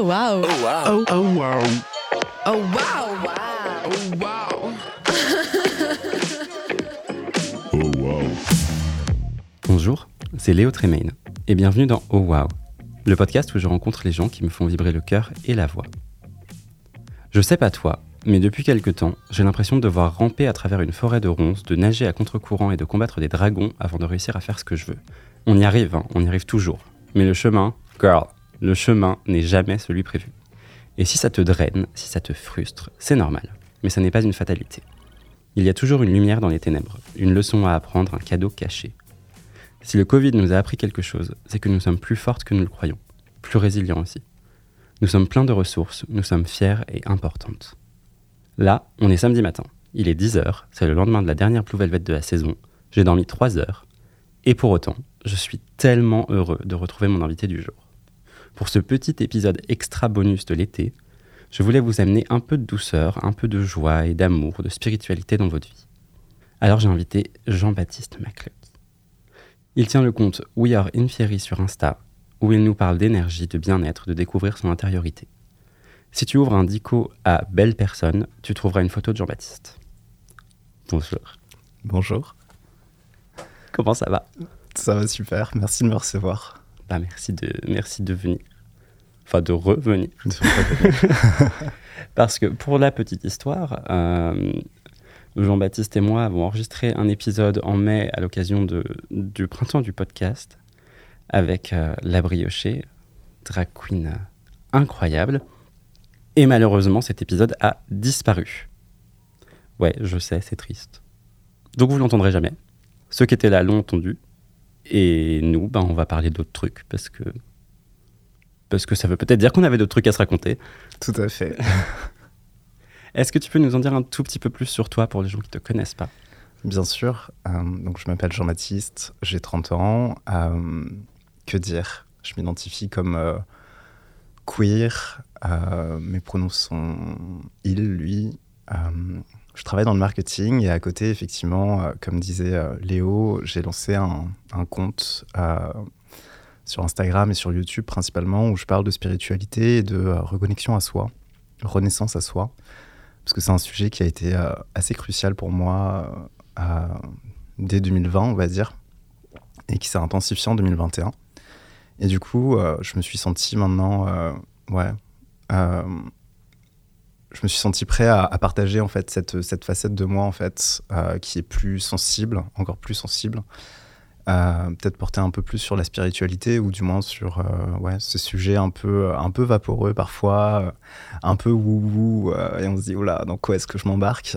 Oh wow. Oh wow. Oh, oh wow. Oh wow. Oh wow. Oh wow. Bonjour, c'est Léo Tremaine et bienvenue dans Oh Wow, le podcast où je rencontre les gens qui me font vibrer le cœur et la voix. Je sais pas toi, mais depuis quelque temps, j'ai l'impression de devoir ramper à travers une forêt de ronces, de nager à contre-courant et de combattre des dragons avant de réussir à faire ce que je veux. On y arrive, hein, on y arrive toujours. Mais le chemin, girl, le chemin n'est jamais celui prévu. Et si ça te draine, si ça te frustre, c'est normal. Mais ça n'est pas une fatalité. Il y a toujours une lumière dans les ténèbres, une leçon à apprendre, un cadeau caché. Si le Covid nous a appris quelque chose, c'est que nous sommes plus fortes que nous le croyons, plus résilients aussi. Nous sommes pleins de ressources, nous sommes fiers et importantes. Là, on est samedi matin. Il est 10h, c'est le lendemain de la dernière Blue Velvet de la saison. J'ai dormi 3 heures. Et pour autant, je suis tellement heureux de retrouver mon invité du jour. Pour ce petit épisode extra bonus de l'été, je voulais vous amener un peu de douceur, un peu de joie et d'amour, de spiritualité dans votre vie. Alors j'ai invité Jean-Baptiste Macleuc. Il tient le compte We Are Infieri sur Insta, où il nous parle d'énergie, de bien-être, de découvrir son intériorité. Si tu ouvres un dico à Belle Personne, tu trouveras une photo de Jean-Baptiste. Bonjour. Bonjour, Comment ça va? Ça va super, merci de me recevoir. Bah, merci, de, merci de venir. Enfin, de revenir. Parce que pour la petite histoire, euh, Jean-Baptiste et moi avons enregistré un épisode en mai à l'occasion du printemps du podcast avec euh, La Briochée, drag queen euh, incroyable. Et malheureusement, cet épisode a disparu. Ouais, je sais, c'est triste. Donc vous l'entendrez jamais. Ceux qui étaient là l'ont entendu. Et nous, ben, on va parler d'autres trucs parce que parce que ça veut peut-être dire qu'on avait d'autres trucs à se raconter. Tout à fait. Est-ce que tu peux nous en dire un tout petit peu plus sur toi pour les gens qui te connaissent pas? Bien sûr, euh, donc je m'appelle Jean-Baptiste, j'ai 30 ans. euh, que dire? Je m'identifie comme euh, queer, mes pronoms sont il, lui. Je travaille dans le marketing et à côté, effectivement, euh, comme disait euh, Léo, j'ai lancé un, compte euh, sur Instagram et sur YouTube principalement où je parle de spiritualité et de reconnexion à soi, renaissance à soi. Parce que c'est un sujet qui a été assez crucial pour moi dès 2020, on va dire, et qui s'est intensifié en 2021. Et du coup, je me suis senti maintenant, ouais, je me suis senti prêt à, partager en fait cette, cette facette de moi en fait euh, qui est plus sensible, encore plus sensible. Euh, peut-être porter un peu plus sur la spiritualité ou du moins sur euh, ouais, ce sujet un peu, un peu vaporeux parfois, euh, un peu euh, et on se dit, oula, dans quoi est-ce que je m'embarque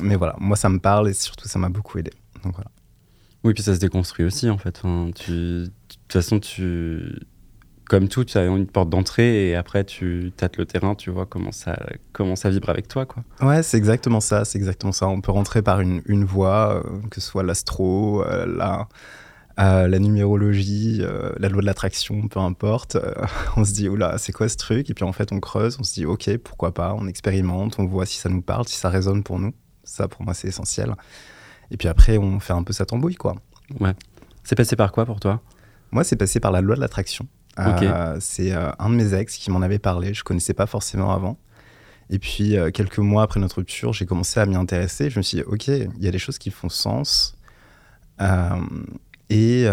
Mais voilà, moi ça me parle et surtout ça m'a beaucoup aidé. Donc voilà. Oui, puis ça se déconstruit aussi en fait. De toute façon, tu, comme tout, tu as une porte d'entrée et après tu tâtes le terrain, tu vois comment ça, comment ça vibre avec toi, quoi. Ouais, c'est exactement ça, c'est exactement ça. On peut rentrer par une, une voie, euh, que ce soit l'astro, euh, la, euh, la numérologie, la loi de l'attraction, peu importe. On se dit, oula, c'est quoi ce truc? Et puis en fait, on creuse, on se dit, ok, pourquoi pas, on expérimente, on voit si ça nous parle, si ça résonne pour nous. Ça, pour moi, c'est essentiel. Et puis après, on fait un peu sa tambouille, quoi. Ouais. C'est passé par quoi pour toi? Moi, c'est passé par la loi de l'attraction. Euh, c'est euh, un de mes ex qui m'en avait parlé. Je connaissais pas forcément avant. Et puis, euh, quelques mois après notre rupture, j'ai commencé à m'y intéresser. Je me suis dit, OK, il y a des choses qui font sens. Et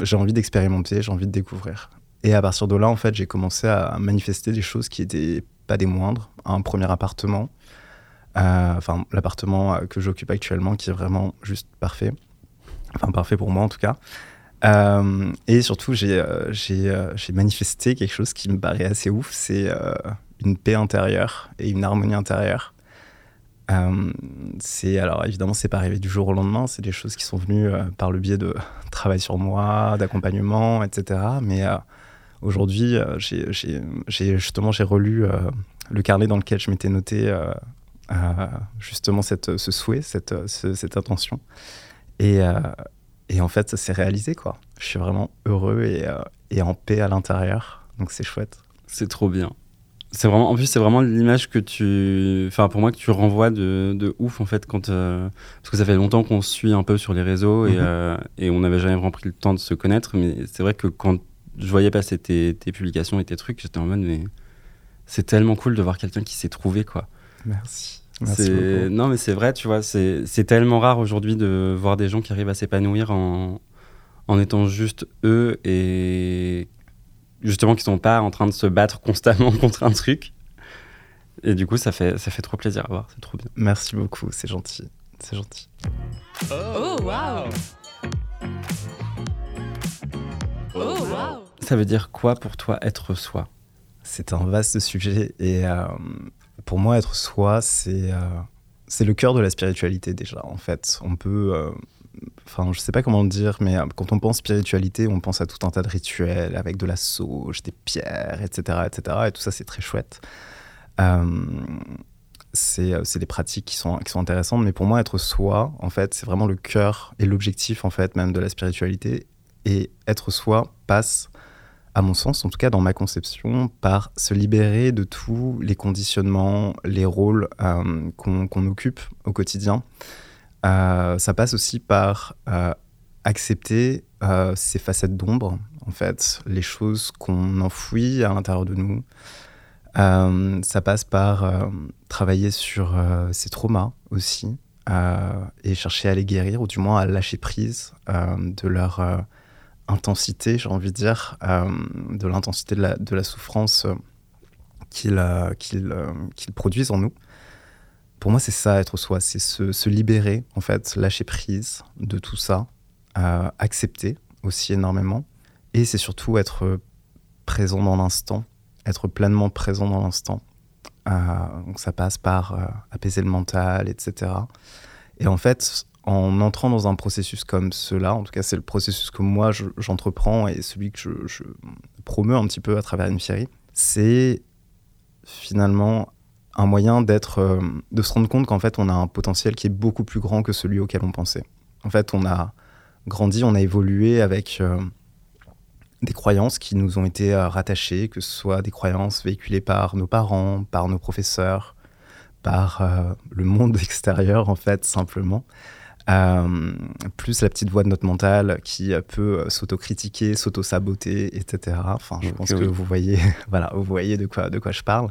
j'ai envie d'expérimenter, j'ai envie de découvrir. Et à partir de là, en fait, j'ai commencé à manifester des choses qui étaient pas des moindres. Un premier appartement. Enfin, l'appartement que j'occupe actuellement, qui est vraiment juste parfait. Enfin, parfait pour moi, en tout cas. Euh, et surtout, j'ai euh, euh, j'ai manifesté quelque chose qui me paraît assez ouf, c'est une paix intérieure et une harmonie intérieure. C'est alors évidemment, c'est pas arrivé du jour au lendemain, c'est des choses qui sont venues par le biais de travail sur moi, d'accompagnement, etc. Mais aujourd'hui, j'ai justement j'ai relu le carnet dans lequel je m'étais noté justement ce souhait, cette, ce- cette intention. Et, et en fait, ça s'est réalisé, quoi. Je suis vraiment heureux et, euh, et en paix à l'intérieur. Donc c'est chouette. C'est trop bien. C'est vraiment, en plus, c'est vraiment l'image que tu, enfin, pour moi, que tu renvoies de, de ouf, en fait, quand, euh, parce que ça fait longtemps qu'on se suit un peu sur les réseaux et, Mhm. euh, et on n'avait jamais vraiment pris le temps de se connaître, mais c'est vrai que quand je voyais passer tes, tes publications et tes trucs, j'étais en mode, mais c'est tellement cool de voir quelqu'un qui s'est trouvé, quoi. Merci. C'est-. Non, mais c'est vrai, tu vois, c'est c'est tellement rare aujourd'hui de voir des gens qui arrivent à s'épanouir en, en étant juste eux et justement qui sont pas en train de se battre constamment contre un truc. Et du coup, ça fait, ça fait trop plaisir à voir, c'est trop bien. Merci beaucoup, c'est gentil. C'est gentil. Oh, wow. Oh, wow. Ça veut dire quoi pour toi être soi? C'est un vaste sujet et euh, pour moi, être soi, c'est euh, c'est le cœur de la spiritualité déjà. En fait, on peut, euh, enfin, je sais pas comment le dire, mais euh, quand on pense spiritualité, on pense à tout un tas de rituels avec de la sauge, des pierres, etc., etc. Et tout ça, c'est très chouette. Euh, c'est des pratiques qui sont, qui sont intéressantes, mais pour moi, être soi, en fait, c'est vraiment le cœur et l'objectif, en fait, même de la spiritualité. Et être soi passe à mon sens, en tout cas dans ma conception, par se libérer de tous les conditionnements, les rôles euh, qu'on occupe au quotidien. Euh, ça passe aussi par euh, accepter ces facettes d'ombre, en fait, les choses qu'on enfouit à l'intérieur de nous. Ça passe par travailler sur ces traumas aussi et chercher à les guérir, ou du moins à lâcher prise de leur intensité, j'ai envie de dire, euh, de l'intensité de la, de la souffrance euh, qu'ils qu'ils, euh, produisent en nous. Pour moi, c'est ça, être soi, c'est se, se libérer, en fait, lâcher prise de tout ça, accepter aussi énormément, et c'est surtout être présent dans l'instant, être pleinement présent dans l'instant. Donc ça passe par apaiser le mental, etc. Et en fait, en entrant dans un processus comme cela, en tout cas c'est le processus que moi je- j'entreprends et celui que je, je un petit peu à travers une série, c'est finalement un moyen d'être, euh, de se rendre compte qu'en fait on a un potentiel qui est beaucoup plus grand que celui auquel on pensait. En fait, on a grandi, on a évolué avec euh, des croyances qui nous ont été euh, rattachées, que ce soit des croyances véhiculées par nos parents, par nos professeurs, par le monde extérieur en fait simplement. Euh, plus la petite voix de notre mental qui euh, peut euh, s'autocritiquer, s'auto-saboter, etc. Enfin, je pense que vous voyez, voilà, vous voyez de quoi, de quoi je parle.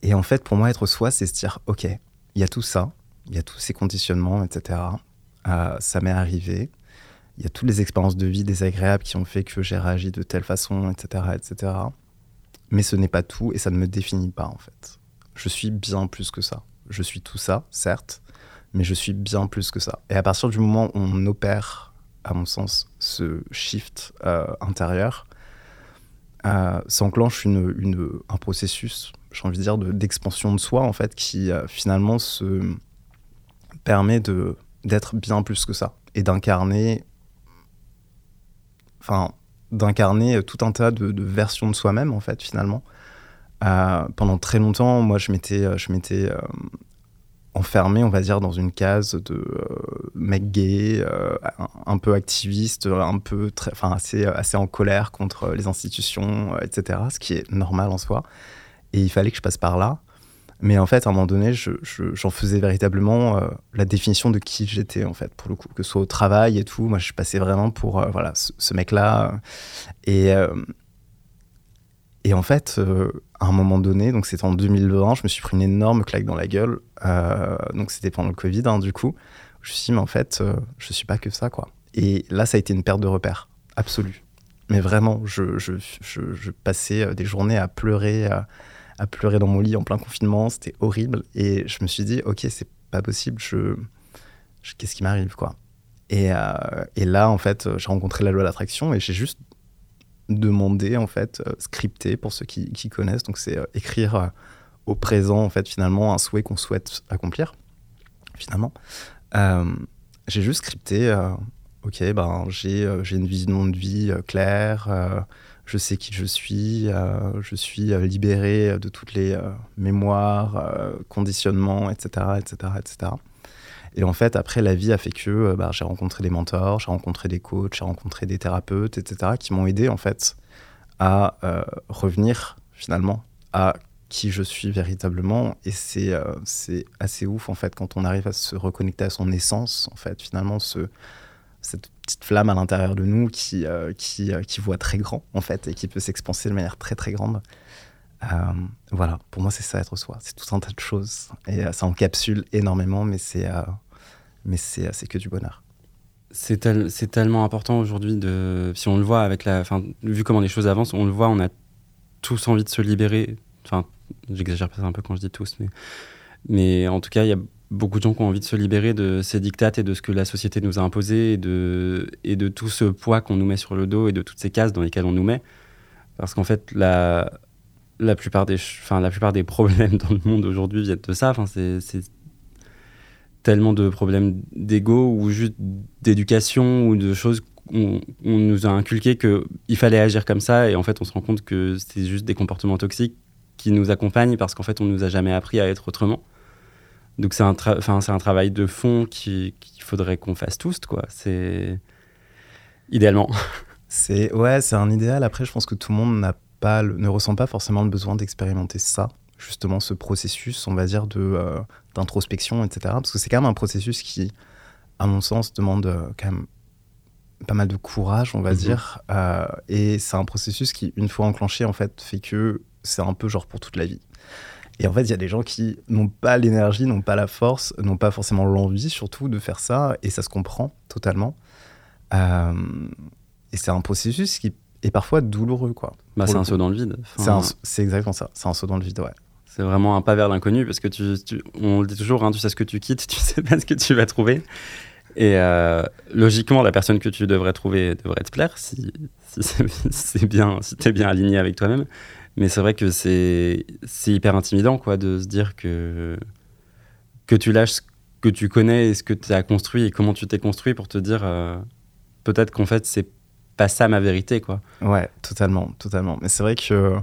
Et en fait, pour moi, être soi, c'est se dire, ok, il y a tout ça, il y a tous ces conditionnements, etc. Euh, ça m'est arrivé. Il y a toutes les expériences de vie désagréables qui ont fait que j'ai réagi de telle façon, etc., etc. Mais ce n'est pas tout et ça ne me définit pas, en fait. Je suis bien plus que ça. Je suis tout ça, certes, mais je suis bien plus que ça. Et à partir du moment où on opère, à mon sens, ce shift euh, intérieur, euh, s'enclenche une, une- un processus, j'ai envie de dire, de- d'expansion de, soi, en fait, qui euh, finalement se permet d'être bien plus que ça et d'incarner enfin d'incarner tout un tas de, de versions de soi-même en fait finalement Euh, pendant très longtemps moi je m'étais euh, je m'étais euh, enfermé on va dire dans une case de euh, mec gay euh, un, peu activiste un peu assez assez en colère contre les institutions euh, etc ce qui est normal en soi et il fallait que je passe par là mais en fait, à un moment donné, je- je- j'en faisais véritablement euh, la définition de qui j'étais, en fait, pour le coup. Que ce soit au travail et tout, moi, je passais vraiment pour, voilà, ce, ce mec-là. Et, et en fait, à un moment donné, donc c'était en 2020, je me suis pris une énorme claque dans la gueule. Euh, donc c'était pendant le Covid, hein, du coup. Je me suis dit, mais en fait, euh, je suis pas que ça, quoi. Et là, ça a été une perte de repère, absolue. Mais vraiment, je, passais euh, des journées à pleurer, euh, à pleurer dans mon lit en plein confinement. C'était horrible. Et je me suis dit, ok, c'est pas possible. Je, qu'est-ce qui m'arrive, quoi et, et là, en fait, j'ai rencontré la loi de l'attraction et j'ai juste demandé, en fait, euh, scripté pour ceux qui, connaissent. Donc, c'est euh, écrire euh, au présent, en fait, finalement, un souhait qu'on souhaite accomplir, finalement. J'ai juste scripté, ok, ben, j'ai euh, une vision de vie claire, je sais qui je suis, je suis libéré de toutes les mémoires, conditionnements, etc., etc., etc. Et en fait, après, la vie a fait que euh, bah, j'ai rencontré des mentors, j'ai rencontré des coachs, j'ai rencontré des thérapeutes, etc., qui m'ont aidé, en fait, à euh, revenir, finalement, à qui je suis véritablement. Et c'est euh, c'est assez ouf, en fait, quand on arrive à se reconnecter à son essence, en fait, finalement, ce, cette petite flamme à l'intérieur de nous qui, qui, qui voit très grand, en fait, et qui peut s'expanser de manière très, très grande. voilà, pour moi, c'est ça être soi. C'est tout un tas de choses. Et ça encapsule énormément, mais c'est mais c'est que du bonheur. C'est tellement important aujourd'hui de. Si on le voit avec la. Enfin, vu comment les choses avancent, on le voit, on a tous envie de se libérer. Enfin, j'exagère peut-être un peu quand je dis tous, mais, en tout cas, il y a beaucoup de gens qui ont envie de se libérer de ces dictates et de ce que la société nous a imposé et de, et de tout ce poids qu'on nous met sur le dos et de toutes ces cases dans lesquelles on nous met. Parce qu'en fait, la, la, plupart des, enfin, la plupart des problèmes dans le monde aujourd'hui viennent de ça. Enfin, c'est tellement de problèmes d'ego ou juste d'éducation ou de choses on, on, nous a inculqué qu'il fallait agir comme ça et en fait on se rend compte que c'est juste des comportements toxiques qui nous accompagnent parce qu'en fait on nous a jamais appris à être autrement. Donc c'est un, c'est un travail de fond qu'il faudrait qu'on fasse tous, quoi. C'est idéalement. C'est ouais, c'est un idéal. Après, je pense que tout le monde n'a pas, ne ressent pas forcément le besoin d'expérimenter ça, justement ce processus, on va dire de euh, d'introspection, etc. Parce que c'est quand même un processus qui, à mon sens, demande euh, quand même pas mal de courage, on va mhm. dire. Euh, et c'est un processus qui, une fois enclenché, en fait, fait que c'est un peu genre pour toute la vie. Et en fait, il y a des gens qui n'ont pas l'énergie, n'ont pas la force, n'ont pas forcément l'envie, surtout, de faire ça. Et ça se comprend totalement. Euh, et c'est un processus qui est parfois douloureux, quoi. Bah, c'est un saut dans le vide. C'est exactement ça. C'est un saut dans le vide, ouais. C'est vraiment un pas vers l'inconnu parce que tu, on le dit toujours, hein, tu sais ce que tu quittes, tu sais pas ce que tu vas trouver. Et euh, logiquement, la personne que tu devrais trouver devrait te plaire si, si c'est bien, si es bien aligné avec toi-même. Mais c'est vrai que c'est hyper intimidant quoi, de se dire que, que tu lâches ce que tu connais et ce que tu as construit et comment tu t'es construit pour te dire euh, peut-être qu'en fait, c'est pas ça ma vérité. quoi. Ouais, totalement, totalement. Mais c'est vrai que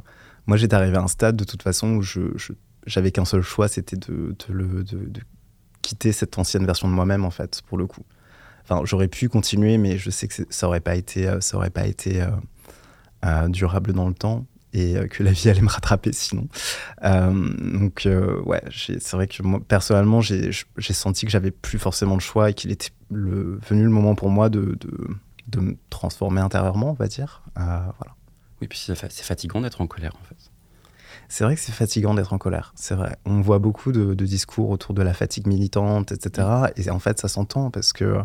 moi, j'étais arrivé à un stade de toute façon où je, j'avais qu'un seul choix, c'était de, de, quitter cette ancienne version de moi-même, en fait, pour le coup. Enfin, j'aurais pu continuer, mais je sais que ça aurait pas été, euh, ça aurait pas été euh, euh, durable dans le temps et que la vie allait me rattraper sinon. donc, ouais, c'est vrai que moi, personnellement, j'ai senti que j'avais plus forcément le choix et qu'il était venu le moment pour moi de, de, me transformer intérieurement, on va dire. voilà. Oui, puis c'est fatigant d'être en colère, en fait. C'est vrai que c'est fatigant d'être en colère, c'est vrai. On voit beaucoup de, discours autour de la fatigue militante, etc. Et en fait, ça s'entend parce que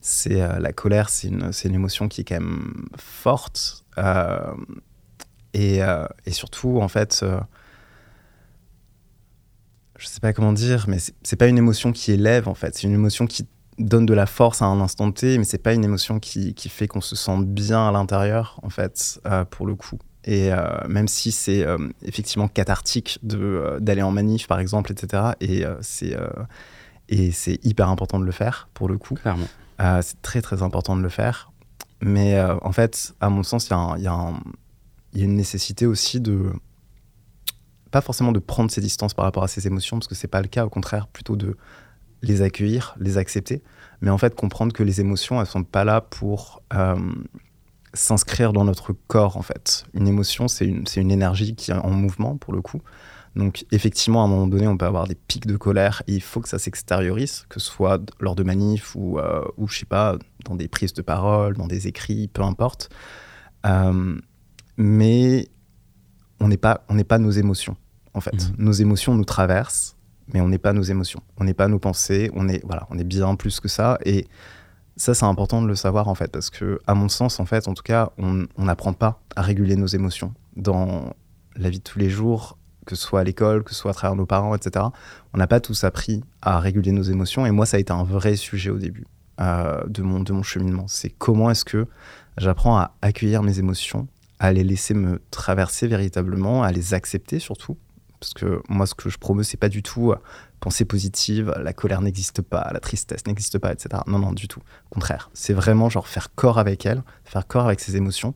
c'est euh, la colère, c'est une, une, émotion qui est quand même forte. Euh, et, euh, et, surtout, en fait, je sais pas comment dire, mais c'est pas une émotion qui élève, en fait. C'est une émotion qui donne de la force à un instant T, mais c'est pas une émotion qui, qui fait qu'on se sent bien à l'intérieur, en fait, pour le coup. Et euh, même si c'est euh, effectivement cathartique euh, d'aller en manif, par exemple, etc., et c'est et c'est hyper important de le faire, pour le coup. Clairement. c'est très, très important de le faire. Mais en fait, à mon sens, il y, y, y, a une nécessité aussi de. Pas forcément de prendre ses distances par rapport à ses émotions, parce que c'est pas le cas, au contraire, plutôt de les accueillir, les accepter, mais en fait comprendre que les émotions, elles sont pas là pour s'inscrire dans notre corps, en fait. Une émotion, c'est une, une énergie qui est en mouvement, pour le coup. Donc, effectivement, à un moment donné, on peut avoir des pics de colère et il faut que ça s'extériorise, que ce soit lors de manifs ou, euh, ou, je sais pas, dans des prises de parole, dans des écrits, peu importe. Euh, mais on n'est pas, on pas nos émotions, en fait. Mmh. Nos émotions nous traversent, mais on n'est pas nos émotions. On n'est pas nos pensées. On est, voilà, on est bien plus que ça. Et ça, c'est important de le savoir en fait, parce que, à mon sens, en fait, en tout cas, on n'apprend pas à réguler nos émotions dans la vie de tous les jours, que ce soit à l'école, que ce soit à travers nos parents, etc. On n'a pas tous appris à réguler nos émotions, et moi, ça a été un vrai sujet au début euh, de, mon, de mon cheminement. C'est comment est-ce que j'apprends à accueillir mes émotions, à les laisser me traverser véritablement, à les accepter surtout, parce que moi, ce que je promeux, c'est pas du tout pensée positive, la colère n'existe pas, la tristesse n'existe pas, etc. Non, non, du tout. Au contraire, c'est vraiment genre faire corps avec elle, faire corps avec ses émotions,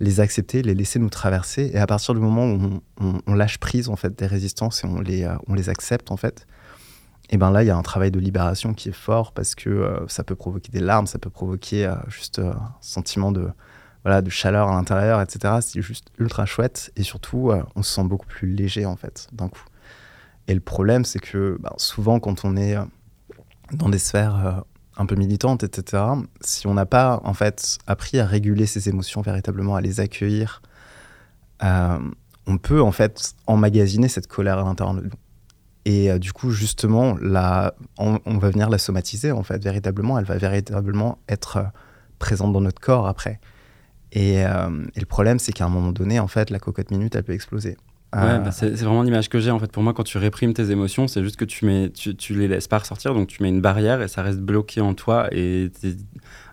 les accepter, les laisser nous traverser. Et à partir du moment où on, lâche prise en fait des résistances et on les, euh, on les accepte en fait, et ben là il y a un travail de libération qui est fort parce que euh, ça peut provoquer des larmes, ça peut provoquer euh, juste un sentiment de voilà de chaleur à l'intérieur, etc. C'est juste ultra chouette et surtout on se sent beaucoup plus léger en fait d'un coup. Et le problème, c'est que ben, souvent, quand on est euh, dans des sphères euh, un peu militante, etc., si on n'a pas en fait appris à réguler ses émotions véritablement, à les accueillir, euh, on peut en fait emmagasiner cette colère à l'intérieur de nous. Et euh, du coup, justement, on, va venir la somatiser, en fait, véritablement. Elle va véritablement être euh, présente dans notre corps après. Et, euh, et le problème, c'est qu'à un moment donné, en fait, la cocotte minute, elle peut exploser. Ouais, bah c'est vraiment l'image que j'ai en fait. Pour moi, quand tu réprimes tes émotions, c'est juste que tu, mets, tu, tu, les laisses pas ressortir, donc tu mets une barrière et ça reste bloqué en toi. Et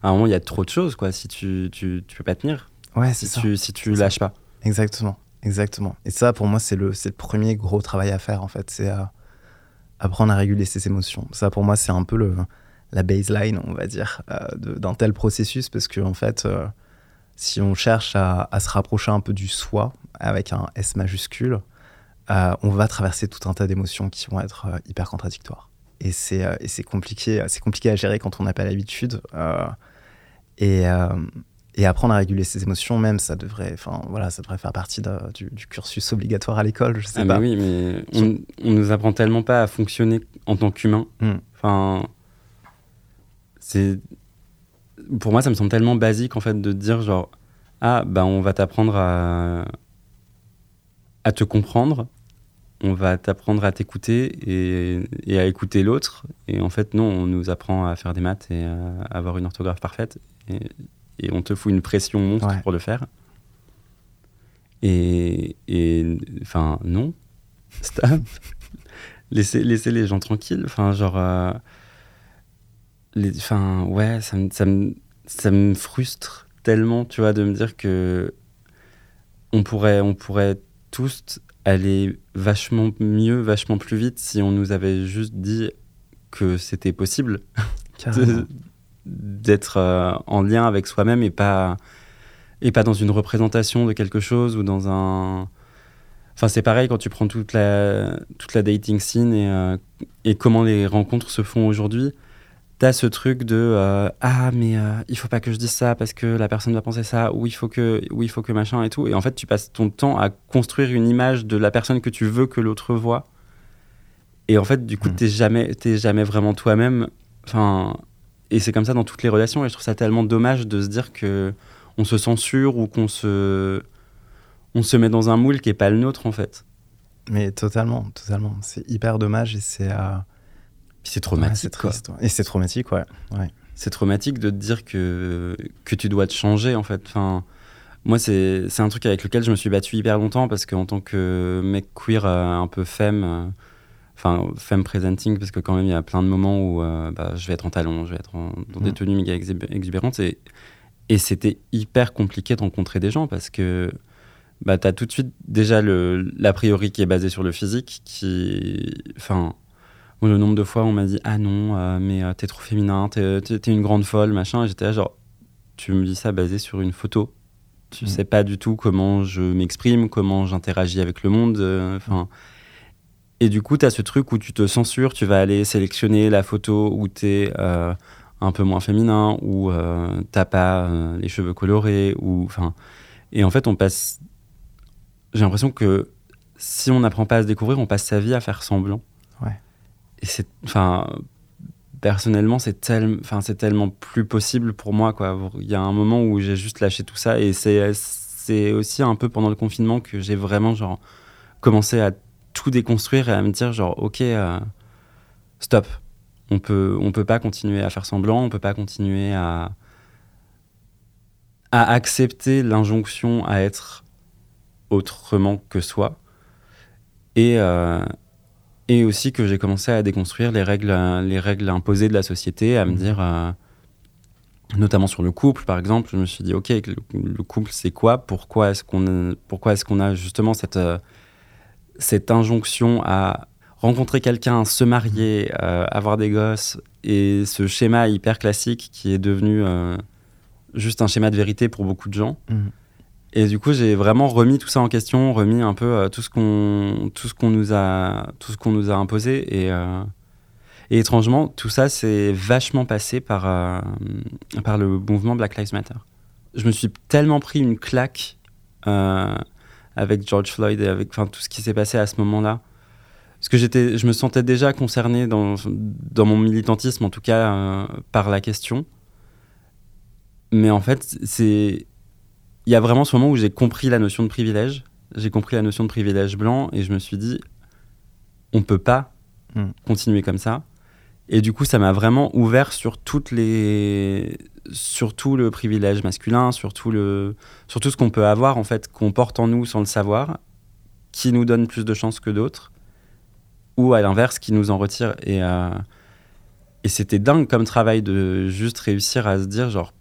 à un moment, il y a trop de choses, quoi, si tu, tu, tu peux pas tenir. Ouais, si ça. tu, si tu lâches ça. pas. Exactement, exactement. Et ça, pour moi, c'est le, le premier gros travail à faire, en fait. C'est euh, apprendre à réguler ses émotions. Ça, pour moi, c'est un peu le, la baseline, on va dire, euh, d'un tel processus, parce que, en fait, euh, si on cherche à, à, se rapprocher un peu du soi, avec un S majuscule, euh, on va traverser tout un tas d'émotions qui vont être euh, hyper contradictoires. Et c'est euh, compliqué, c'est compliqué à gérer quand on n'a pas l'habitude. et, et apprendre à réguler ses émotions, même, ça devrait, enfin voilà, ça devrait faire partie de, du, du, cursus obligatoire à l'école, je sais ah pas. Mais oui, mais on, on, nous apprend tellement pas à fonctionner en tant qu'humain. Mm. Enfin, c'est pour moi, ça me semble tellement basique en fait de dire genre ah ben on va t'apprendre à à te comprendre, on va t'apprendre à t'écouter et, et, à écouter l'autre. Et en fait, non, on nous apprend à faire des maths et à avoir une orthographe parfaite. Et, et on te fout une pression monstre Ouais. pour le faire. Et, et enfin, non, stop. laissez, laissez les gens tranquilles. Enfin, genre, euh, les, enfin, ouais, ça me, ça, me, ça me frustre tellement, tu vois, de me dire que on pourrait, on pourrait tous aller vachement mieux, vachement plus vite si on nous avait juste dit que c'était possible d'être euh, en lien avec soi-même et pas, et pas dans une représentation de quelque chose ou dans un... Enfin, c'est pareil quand tu prends toute la, toute la dating scene et, euh, et comment les rencontres se font aujourd'hui. T'as ce truc de euh, ah mais euh, il faut pas que je dise ça parce que la personne va penser ça ou il faut que ou il faut que machin et tout et en fait tu passes ton temps à construire une image de la personne que tu veux que l'autre voit et en fait du coup Mm. t'es jamais t'es jamais vraiment toi-même enfin et c'est comme ça dans toutes les relations et je trouve ça tellement dommage de se dire que on se censure ou qu'on se on se met dans un moule qui est pas le nôtre en fait Mais totalement, totalement. C'est hyper dommage et c'est euh, Puis c'est traumatique. ouais, c'est quoi. triste. ouais. Et c'est traumatique, ouais. ouais. C'est traumatique de te dire que, que tu dois te changer, en fait. Enfin, moi, c'est c'est un truc avec lequel je me suis battu hyper longtemps parce qu'en tant que mec queer euh, un peu femme, euh, enfin, femme presenting, parce que quand même, il y a plein de moments où euh, bah, je vais être en talons, je vais être en- dans des Mhm. tenues méga exubérantes. Et, et c'était hyper compliqué de rencontrer des gens parce que bah, tu as tout de suite déjà le- l'a priori qui est basé sur le physique, qui. Enfin. Le nombre de fois où on m'a dit Ah non, euh, mais euh, t'es trop féminin, t'es une grande folle, machin. Et j'étais là, genre, tu me dis ça basé sur une photo. Tu Mm. sais pas du tout comment je m'exprime, comment j'interagis avec le monde. euh, Enfin. et du coup, t'as ce truc où tu te censures, tu vas aller sélectionner la photo où t'es un peu moins féminin, où euh, t'as pas les cheveux colorés, ou. Enfin. Et en fait, on passe. J'ai l'impression que si on n'apprend pas à se découvrir, on passe sa vie à faire semblant. Ouais. Personnellement, c'est tellement plus possible pour moi. Quoi. Il y a un moment où j'ai juste lâché tout ça. Et c'est, aussi un peu pendant le confinement que j'ai vraiment genre, commencé à tout déconstruire et à me dire genre, ok, euh, stop. On peut, on peut pas continuer à faire semblant, on peut pas continuer à, à accepter l'injonction à être autrement que soi. Et, euh, et aussi que j'ai commencé à déconstruire les règles, les règles imposées de la société, à me Mhm. dire, euh, notamment sur le couple par exemple, je me suis dit, ok, le, le couple c'est quoi? Pourquoi est-ce qu'on pourquoi est-ce qu'on a justement cette, euh, cette injonction à rencontrer quelqu'un, se marier, euh, avoir des gosses, et ce schéma hyper classique qui est devenu euh, juste un schéma de vérité pour beaucoup de gens. Mhm. Et du coup, j'ai vraiment remis tout ça en question, remis un peu euh, tout ce qu'on tout ce qu'on nous a tout ce qu'on nous a imposé et euh, étrangement, tout ça c'est vachement passé par euh, par le mouvement Black Lives Matter. Je me suis tellement pris une claque avec George Floyd et avec enfin tout ce qui s'est passé à ce moment-là. parce que j'étais, je me sentais déjà concerné dans, dans mon militantisme, en tout cas, par la question. Mais en fait, c'est, il y a vraiment ce moment où j'ai compris la notion de privilège. J'ai compris la notion de privilège blanc et je me suis dit, on peut pas Mm. continuer comme ça. Et du coup, ça m'a vraiment ouvert sur toutes les, sur tout le privilège masculin, sur tout le, sur tout ce qu'on peut avoir en fait, qu'on porte en nous sans le savoir, qui nous donne plus de chances que d'autres, ou à l'inverse, qui nous en retire. Et, euh, et c'était dingue comme travail de juste réussir à se dire genre,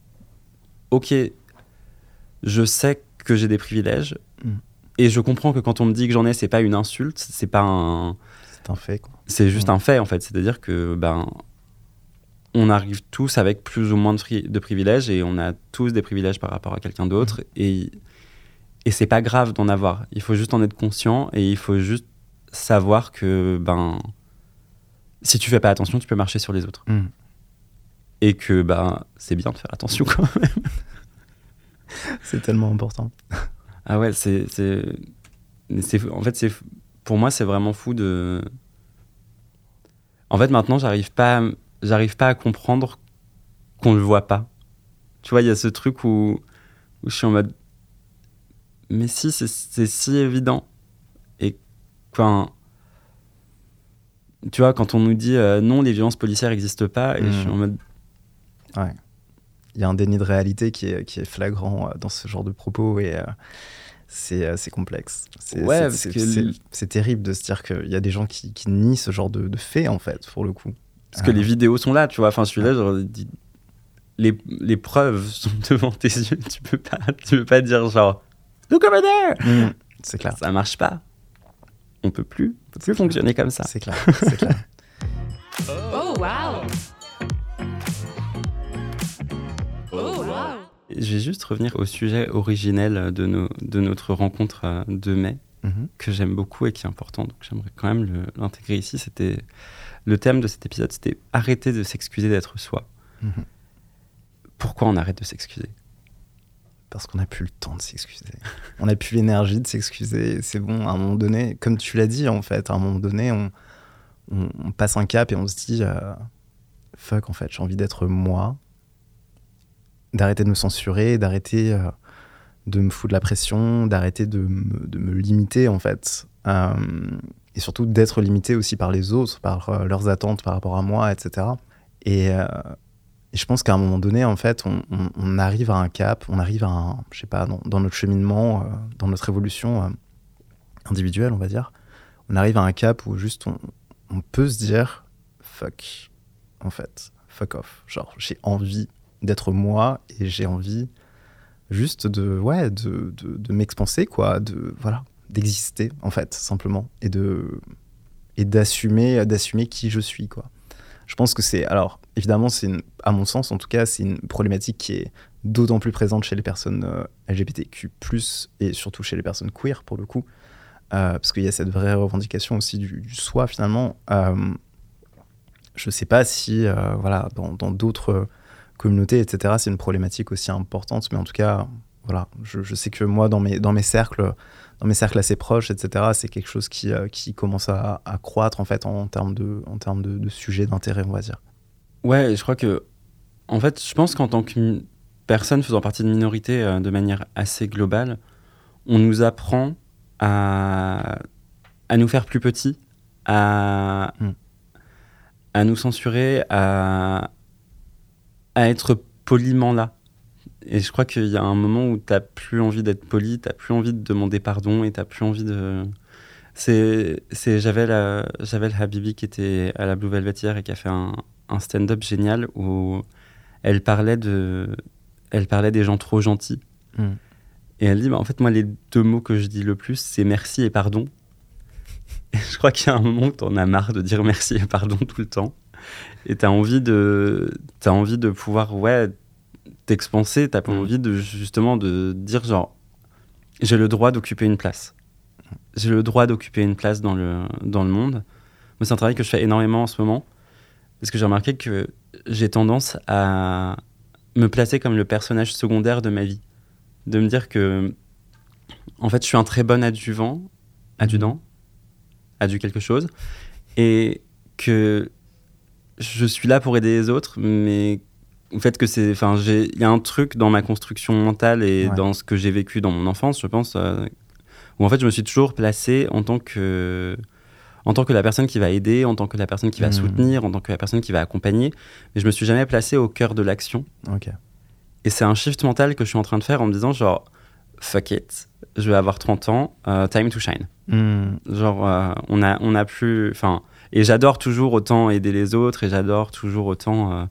ok, je sais que j'ai des privilèges. Mm. Et je comprends que quand on me dit que j'en ai, c'est pas une insulte, c'est pas un, C'est un fait, quoi. c'est juste Mm. un fait en fait. C'est-à-dire que ben on arrive tous avec plus ou moins de, de privilèges et on a tous des privilèges par rapport à quelqu'un d'autre et et c'est pas grave d'en avoir. Il faut juste en être conscient et il faut juste savoir que ben si tu fais pas attention, tu peux marcher sur les autres Mm. et que ben c'est bien de faire attention quand même. C'est tellement important. Ah ouais, c'est en fait c'est pour moi c'est vraiment fou de En fait maintenant, j'arrive pas j'arrive pas à comprendre qu'on le voit pas. Tu vois, il y a ce truc où où je suis en mode mais si c'est si évident et quand tu vois quand on nous dit euh, non les violences policières n'existent pas et je suis Mm. en mode Il y a un déni de réalité qui est, qui est flagrant euh, dans ce genre de propos et euh, c'est euh, c'est complexe. C'est Ouais, que terrible de se dire qu'il y a des gens qui, qui nient ce genre de, de faits, en fait, pour le coup. Parce que les vidéos sont là, tu vois. Enfin, je suis là, genre, les, les preuves sont devant tes yeux. Tu peux pas, tu peux pas dire genre, look over there. Mm, C'est clair. Ça marche pas. On peut plus, on peut plus fonctionner comme ça. C'est clair. C'est clair. Oh wow. Je vais juste revenir au sujet originel de, nos, de notre rencontre euh, de mai, Mhm. que j'aime beaucoup et qui est important. Donc j'aimerais quand même l'intégrer ici. C'était le thème de cet épisode, c'était arrêter de s'excuser d'être soi. Mhm. Pourquoi on arrête de s'excuser? Parce qu'on n'a plus le temps de s'excuser. On n'a plus l'énergie de s'excuser. C'est bon, à un moment donné, comme tu l'as dit, en fait, à un moment donné, on, on- on passe un cap et on se dit euh, fuck, en fait, j'ai envie d'être moi, d'arrêter de me censurer, d'arrêter euh, de me foutre la pression, d'arrêter de de me limiter, en fait. Euh, et surtout d'être limité aussi par les autres, par euh, leurs attentes par rapport à moi, etc. Et, je pense qu'à un moment donné, en fait, on, arrive à un cap, on arrive à un, je sais pas, dans, notre cheminement, dans notre évolution individuelle, on va dire, on arrive à un cap où juste on peut se dire fuck, en fait, fuck off. Genre, j'ai envie d'être moi et j'ai envie juste de, ouais, de, de, de quoi, de, voilà, d'exister, en fait, simplement, et de, et d'assumer, d'assumer qui je suis, quoi. Je pense que c'est, alors, évidemment, c'est, à mon sens, en tout cas, c'est une problématique qui est d'autant plus présente chez les personnes euh, LGBTQ+, et surtout chez les personnes queer, pour le coup, euh, parce qu'il y a cette vraie revendication aussi du, soi, finalement. Euh, je sais pas si, euh, voilà, dans d'autres communautés, etc., c'est une problématique aussi importante, mais en tout cas, voilà, je, je sais que moi, dans mes, dans mes cercles, dans mes cercles assez proches, etc., c'est quelque chose qui, euh, qui commence à, à croître, en fait, en, termes de, en termes de, de sujet d'intérêt, on va dire. Ouais, je crois que, en fait, je pense qu'en tant que personne faisant partie de minorité euh, de manière assez globale, on nous apprend à, à nous faire plus petits, à, Mm. à nous censurer, à, à être poliment là. Et je crois qu'il y a un moment où t'as plus envie d'être poli, t'as plus envie de demander pardon et t'as plus envie de. C'est, c'est Javel, euh, Javel Habibi qui était à la Blue Velvet hier et qui a fait un, un stand-up génial où elle parlait de, elle parlait des gens trop gentils. Mm. Et elle dit, bah, en fait, moi, les deux mots que je dis le plus, c'est merci et pardon. Et je crois qu'il y a un moment où t'en as marre de dire merci et pardon tout le temps. Et t'as envie de, t'as envie de pouvoir, ouais, t'expanser. T'as pas Mm. envie de, justement, de dire, genre, j'ai le droit d'occuper une place. J'ai le droit d'occuper une place dans le, dans le monde. Moi, c'est un travail que je fais énormément en ce moment. Parce que j'ai remarqué que j'ai tendance à me placer comme le personnage secondaire de ma vie. De me dire que, en fait, je suis un très bon adjuvant, adjudant. a dû quelque chose et que je suis là pour aider les autres, mais en fait que c'est, enfin, il y a un truc dans ma construction mentale et Ouais. dans ce que j'ai vécu dans mon enfance, je pense, euh, où en fait je me suis toujours placé en tant que, en tant que la personne qui va aider, en tant que la personne qui va Mhm. soutenir, en tant que la personne qui va accompagner, mais je me suis jamais placé au cœur de l'action. Ok. Et c'est un shift mental que je suis en train de faire en me disant genre, fuck it, je vais avoir 30 ans, euh, time to shine. Hmm. Genre, euh, on a, on a plus. Enfin, et j'adore toujours autant aider les autres et j'adore toujours autant. euh,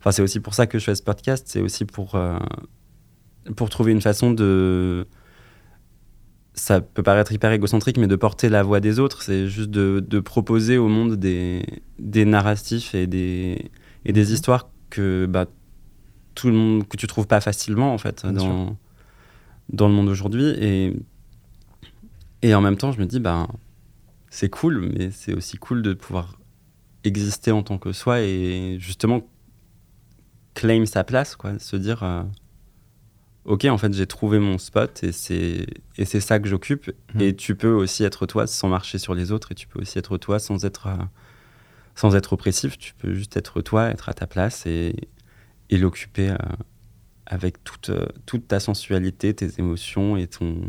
Enfin, c'est aussi pour ça que je fais ce podcast. C'est aussi pour, euh, pour trouver une façon de. Ça peut paraître hyper égocentrique, mais de porter la voix des autres. C'est juste de, de proposer au monde des, des narratifs et des, et des histoires que bah, tout le monde que tu trouves pas facilement en fait dans, dans le monde d'aujourd'hui. Et, et en même temps, je me dis, bah, c'est cool, mais c'est aussi cool de pouvoir exister en tant que soi et justement claim sa place, quoi. Se dire, euh, ok, en fait, j'ai trouvé mon spot et c'est et c'est ça que j'occupe. Mhm. Et tu peux aussi être toi sans marcher sur les autres et tu peux aussi être toi sans être euh, sans être oppressif. Tu peux juste être toi, être à ta place et et l'occuper euh, avec toute toute ta sensualité, tes émotions et ton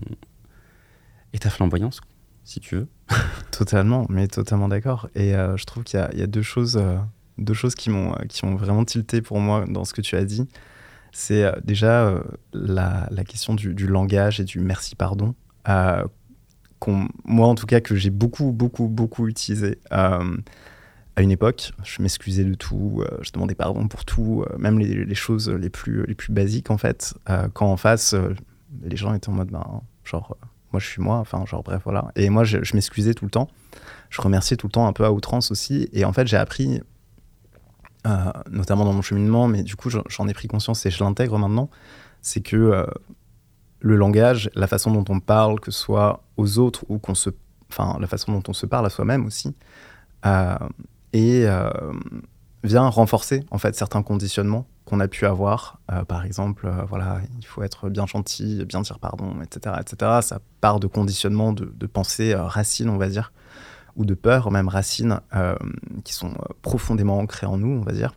et ta flamboyance, si tu veux. Totalement, mais totalement d'accord. Et euh, je trouve qu'il y, a- deux choses, euh, deux choses qui m'ont euh, qui ont vraiment tilté pour moi dans ce que tu as dit. C'est déjà la, question du, langage et du merci pardon. moi, en tout cas, que j'ai beaucoup, beaucoup, beaucoup utilisé à une époque. Je m'excusais de tout, je demandais pardon pour tout, même les, choses les plus, les plus basiques en fait. Quand en face, les gens étaient en mode, ben, genre, moi je suis moi, enfin, genre, bref, voilà. Et moi, je, m'excusais tout le temps. Je remerciais tout le temps un peu à outrance aussi. Et en fait, j'ai appris, euh, notamment dans mon cheminement, mais du coup, j'en- ai pris conscience et je l'intègre maintenant, c'est que euh, le langage, la façon dont on parle, que ce soit aux autres ou qu'on se. Enfin, la façon dont on se parle à soi-même aussi, euh, et vient renforcer en fait certains conditionnements qu'on a pu avoir. Euh, par exemple, euh, voilà, il faut être bien gentil, bien dire pardon, etc., etc. Ça part de conditionnements de, de pensée euh, racines, on va dire, ou de peur, même racines, qui sont profondément ancrées en nous, on va dire.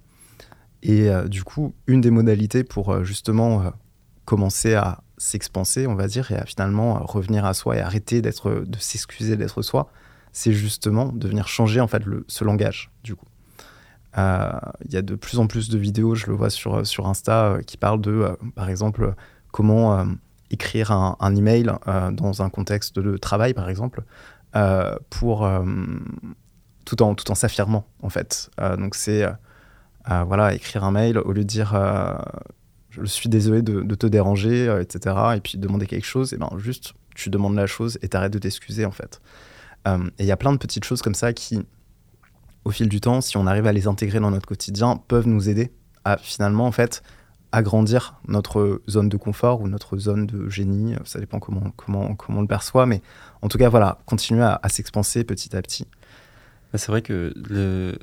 Et du coup, une des modalités pour justement commencer à s'expanser, on va dire, et à finalement revenir à soi et arrêter de s'excuser d'être soi, c'est justement de venir changer en fait ce langage, du coup. Euh, Il y a de plus en plus de vidéos, je le vois sur, sur Insta, euh, qui parlent de, euh, par exemple, euh, comment euh, écrire un, email euh, dans un contexte de travail, par exemple, euh, pour euh, tout en tout en s'affirmant, en fait. Euh, donc c'est euh, euh, voilà, écrire un mail au lieu de dire euh, je suis désolé de, te déranger, euh, etc. Et puis demander quelque chose, et ben juste tu demandes la chose et t'arrêtes de t'excuser, en fait. Euh, et il y a plein de petites choses comme ça qui, au fil du temps, si on arrive à les intégrer dans notre quotidien, peuvent nous aider à finalement, en fait, agrandir notre zone de confort ou notre zone de génie. Ça dépend comment, comment, comment on le perçoit, mais en tout cas, voilà, continuer à, à s'expanser petit à petit. Bah, C'est vrai que le...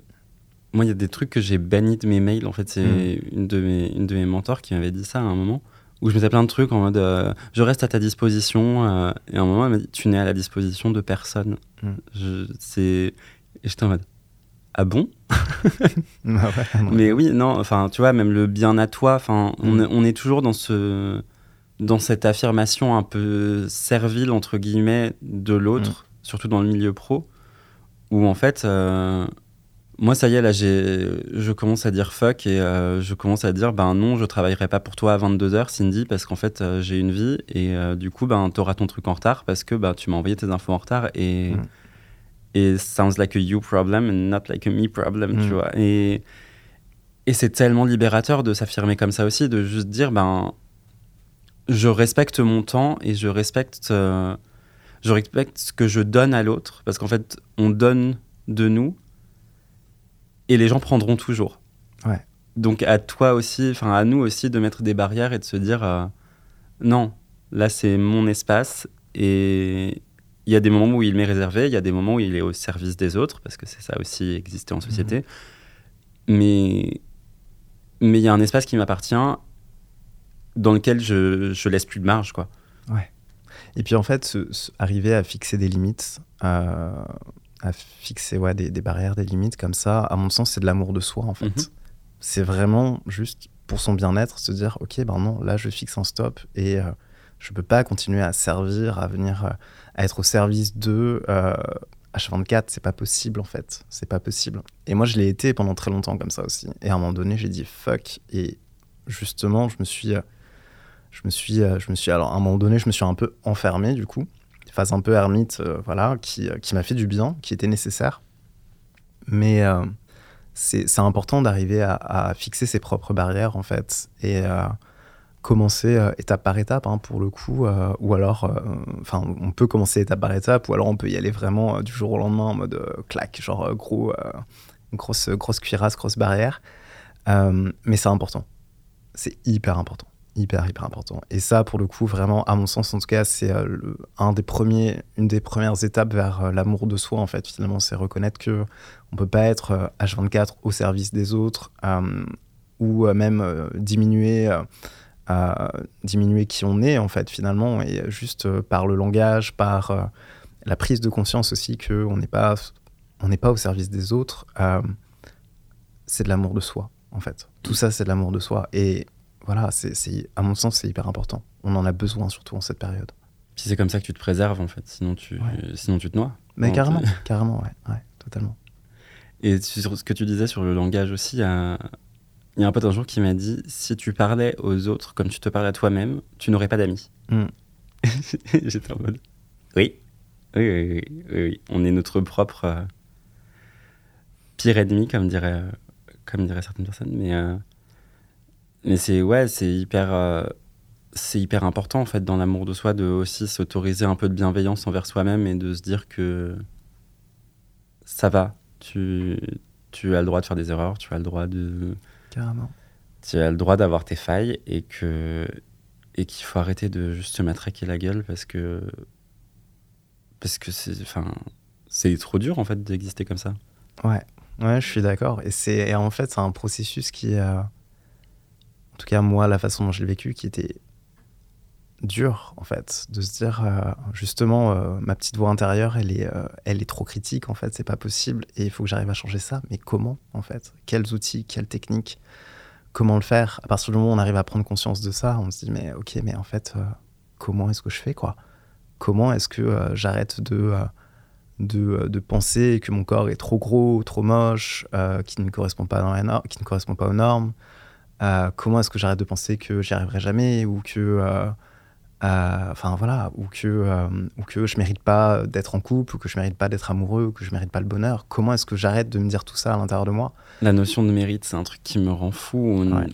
moi, il y a des trucs que j'ai bannis de mes mails. En fait, c'est Mm. une, de mes, une de mes mentors qui m'avait dit ça à un moment, où je mettais plein de trucs en mode euh, je reste à ta disposition. euh, et à un moment, elle m'a dit tu n'es à la disposition de personne. Mm. Je- c'est... Et j'étais en mode ah bon Ah non. Mais oui, non, enfin, tu vois, même le bien à toi, enfin, on, Mm. est, on est toujours dans ce dans cette affirmation un peu servile entre guillemets de l'autre, surtout dans le milieu pro, où en fait, euh, moi ça y est là, j'ai, je commence à dire fuck et euh, je commence à dire ben non, je travaillerai pas pour toi à 22 h Cindy, parce qu'en fait euh, j'ai une vie et euh, du coup ben t'auras ton truc en retard parce que ben tu m'as envoyé tes infos en retard et Mm. Et sounds like a you problem and not like a me problem, Mm. tu vois. Et et c'est tellement libérateur de s'affirmer comme ça aussi, de juste dire, ben, je respecte mon temps et je respecte, euh, je respecte ce que je donne à l'autre, parce qu'en fait, on donne de nous et les gens prendront toujours. Ouais. Donc à toi aussi, enfin à nous aussi, de mettre des barrières et de se dire, euh, non, là c'est mon espace et il y a des moments où il m'est réservé, il y a des moments où il est au service des autres, parce que c'est ça aussi exister en société. Mais mais il y a un espace qui m'appartient dans lequel je, je laisse plus de marge, quoi. Et puis en fait, arriver à fixer des limites, euh, à fixer ouais, des, des barrières, des limites comme ça, à mon sens, c'est de l'amour de soi, en fait. Mhm. C'est vraiment juste pour son bien-être, se dire, ok, ben non, là, je fixe un stop et euh, je peux pas continuer à servir, à venir, euh, à être au service de euh, H24, c'est pas possible, en fait. C'est pas possible. Et moi, je l'ai été pendant très longtemps comme ça aussi. Et à un moment donné, j'ai dit fuck. Et justement, je me suis, euh, je me suis, je me suis, alors à un moment donné, je me suis un peu enfermé du coup, phase un peu ermite, voilà, qui, qui m'a fait du bien, qui était nécessaire. Mais euh, c'est important d'arriver à, fixer ses propres barrières en fait et commencer euh, étape par étape hein, pour le coup, euh, ou alors, euh, enfin, on peut commencer étape par étape, ou alors on peut y aller vraiment du jour au lendemain en mode clac, genre gros, grosse, grosse cuirasse, grosse barrière. Mais c'est important. C'est hyper important. Hyper, hyper important. Et ça, pour le coup, vraiment, à mon sens, en tout cas, c'est un des premiers, une des premières étapes vers l'amour de soi, en fait. Finalement, c'est reconnaître que on peut pas être euh, H24 au service des autres ou même diminuer, euh, diminuer qui on est, en fait, finalement, et juste euh, par le langage, par euh, la prise de conscience aussi qu'on n'est pas, on n'est pas au service des autres. euh, c'est de l'amour de soi, en fait. Tout ça, c'est de l'amour de soi. Et voilà, c'est, à mon sens, c'est hyper important. On en a besoin, surtout en cette période. Puis c'est comme ça que tu te préserves en fait, sinon tu, Ouais. sinon tu te noies. Mais carrément, carrément, ouais, ouais, totalement. Et sur ce que tu disais sur le langage aussi, il y a un pote un jour qui m'a dit si tu parlais aux autres comme tu te parlais à toi-même, tu n'aurais pas d'amis. Mm. J'étais en mode oui. Oui, oui, oui, oui, oui. On est notre propre euh, pire ennemi, comme dirait, comme diraient certaines personnes. Mais, euh, mais c'est ouais, c'est hyper, euh, c'est hyper important en fait dans l'amour de soi de aussi s'autoriser un peu de bienveillance envers soi-même et de se dire que ça va. Tu, tu as le droit de faire des erreurs, tu as le droit de, Carrément. tu as le droit d'avoir tes failles et que et qu'il faut arrêter de juste se matraquer la gueule parce que parce que c'est enfin c'est trop dur en fait d'exister comme ça. Ouais, ouais, je suis d'accord. Et c'est en fait, c'est un processus qui, euh, en tout cas moi, la façon dont je l'ai vécu, qui était dur en fait, de se dire euh, justement, euh, ma petite voix intérieure, elle est, euh, elle est trop critique en fait, c'est pas possible et il faut que j'arrive à changer ça. Mais comment en fait? Quels outils Quelles techniques? Comment le faire? À partir du moment où on arrive à prendre conscience de ça, on se dit mais ok, mais en fait, comment est-ce que je fais quoi? Comment est-ce que j'arrête de de, de penser que mon corps est trop gros, trop moche, qui ne correspond pas dans qui ne correspond pas aux normes? Comment est-ce que j'arrête de penser que j'y arriverai jamais ou que enfin voilà ou que euh, ou que je mérite pas d'être en couple ou que je mérite pas d'être amoureux ou que je mérite pas le bonheur. Comment est-ce que j'arrête de me dire tout ça à l'intérieur de moi? La notion de mérite, c'est un truc qui me rend fou. Ouais.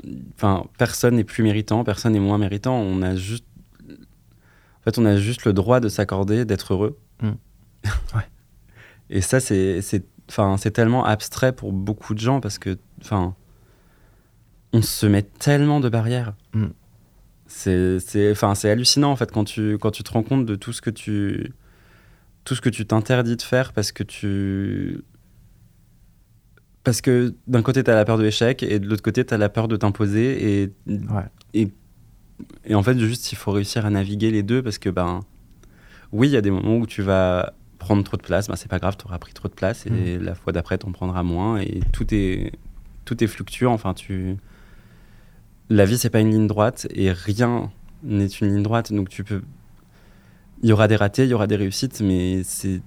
Personne n'est plus méritant, personne n'est moins méritant. On a juste, en fait, on a juste le droit de s'accorder, d'être heureux. Mm. Ouais. Et ça, c'est, c'est, enfin, c'est tellement abstrait pour beaucoup de gens parce que, enfin, on se met tellement de barrières. Mm. C'est, c'est, enfin, c'est hallucinant en fait quand tu, quand tu te rends compte de tout ce que tu, tout ce que tu t'interdis de faire parce que tu parce que d'un côté, tu as la peur de l'échec et de l'autre côté, tu as la peur de t'imposer. Et, Ouais. et, et en fait, juste, il faut réussir à naviguer les deux parce que, ben, oui, il y a des moments où tu vas prendre trop de place. Ben, c'est pas grave, tu auras pris trop de place et la fois d'après, tu en prendras moins. Et tout est, tout est fluctuant. Enfin, tu... La vie, c'est pas une ligne droite et rien n'est une ligne droite. Donc, tu peux. Il y aura des ratés, il y aura des réussites, mais c'est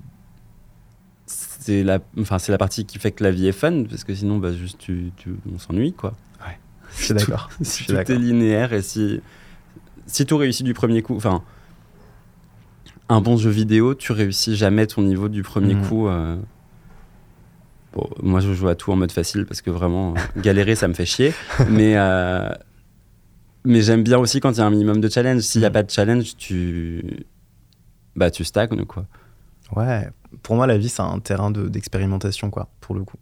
c'est la, enfin, c'est la partie qui fait que la vie est fun, parce que sinon, bah, juste, tu, tu- on s'ennuie, quoi. Je suis d'accord. Si tout est linéaire et si, si tout réussit du premier coup, enfin, un bon jeu vidéo, tu réussis jamais ton niveau du premier Mhm. coup. euh. Bon, moi, je joue à tout en mode facile parce que vraiment, euh, galérer, ça me fait chier. Mais, euh, mais j'aime bien aussi quand il y a un minimum de challenge. S'il n'y a Mhm. pas de challenge, tu, bah, tu stagnes, quoi. Ouais, pour moi, la vie, c'est un terrain de- d'expérimentation, quoi, pour le coup.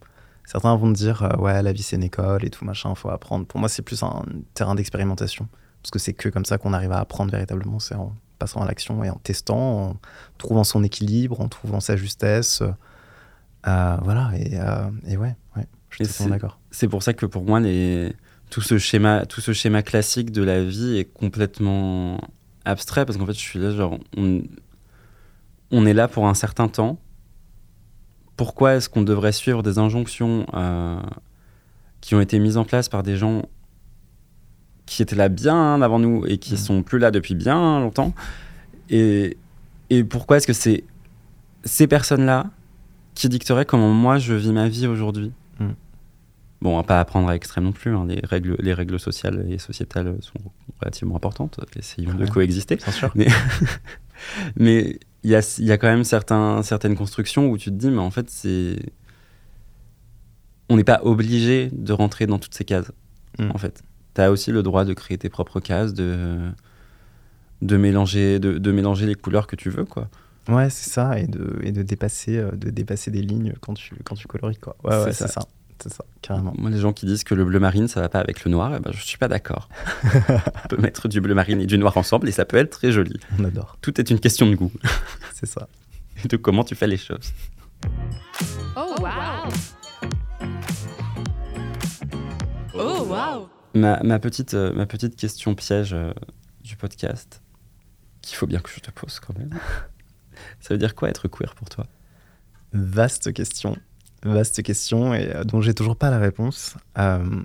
Certains vont te dire, euh, ouais, la vie, c'est une école et tout, machin, faut apprendre. Pour moi, c'est plus un terrain d'expérimentation. Parce que c'est que comme ça qu'on arrive à apprendre véritablement, c'est en passant à l'action et en testant, en trouvant son équilibre, en trouvant sa justesse. Euh, voilà, et, euh, et ouais, ouais, je suis d'accord. C'est pour ça que pour moi, les... tout, ce schéma, tout ce schéma classique de la vie est complètement abstrait parce qu'en fait, je suis là, genre, on... on est là pour un certain temps, pourquoi est-ce qu'on devrait suivre des injonctions euh, qui ont été mises en place par des gens qui étaient là bien avant nous et qui Mm. sont plus là depuis bien longtemps? Et, et pourquoi est-ce que c'est ces personnes-là qui dicteraient comment moi je vis ma vie aujourd'hui? Mm. Bon, on va pas apprendre à extrême non plus. hein. Les, règles, les règles sociales et sociétales sont relativement importantes. Essayons de Ouais. coexister. Bien sûr. Mais il y a, il y a quand même certains, certaines constructions où tu te dis, mais en fait, c'est. On n'est pas obligé de rentrer dans toutes ces cases, Mm. en fait. Tu as aussi le droit de créer tes propres cases, de, de, mélanger, de, de mélanger les couleurs que tu veux, quoi. Ouais, c'est ça, et de, et de, dépasser, euh, de dépasser des lignes quand tu, quand tu colories, quoi. Ouais, C'est ouais, ça. c'est ça. C'est ça, carrément. Moi, les gens qui disent que le bleu marine, ça va pas avec le noir, eh ben, je suis pas d'accord. On peut mettre du bleu marine et du noir ensemble et ça peut être très joli. On adore, Tout est une question de goût c'est ça. et de comment tu fais les choses. Oh wow. Oh wow. Ma, ma petite, euh, ma petite question piège euh, du podcast, qu'il faut bien que je te pose quand même. Ça veut dire quoi être queer pour toi? Vaste question. Vaste question et euh, dont j'ai toujours pas la réponse. Euh,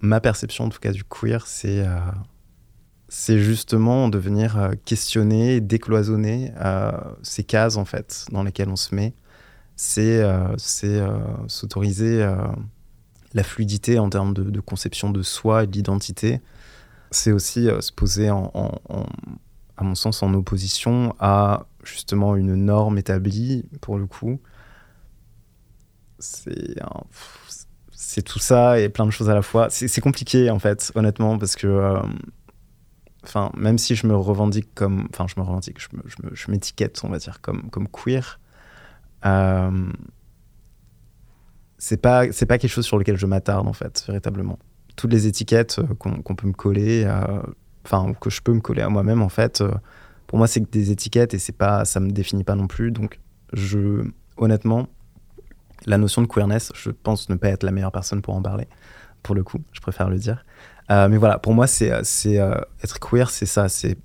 ma perception, en tout cas, du queer, c'est euh, c'est justement de venir euh, questionner, décloisonner euh, ces cases, en fait, dans lesquelles on se met. C'est euh, s'autoriser la fluidité en termes de, conception de soi et de l'identité. C'est aussi se poser, en- à mon sens, en opposition à justement une norme établie, pour le coup. C'est tout ça et plein de choses à la fois. C'est compliqué, en fait, honnêtement, parce que. euh, Enfin, même si je me revendique comme. Enfin, je me revendique, je m'étiquette, on va dire, comme, comme queer. euh, c'est pas, c'est pas quelque chose sur lequel je m'attarde, en fait, véritablement. Toutes les étiquettes euh, qu'on peut me coller, enfin, que je peux me coller à moi-même, en fait, pour moi, c'est des étiquettes et c'est pas, ça me définit pas non plus. Donc, je, honnêtement, la notion de queerness, je pense ne pas être la meilleure personne pour en parler. Pour le coup, je préfère le dire. Euh, mais voilà, pour moi, c'est, c'est euh, être queer, c'est ça, c'est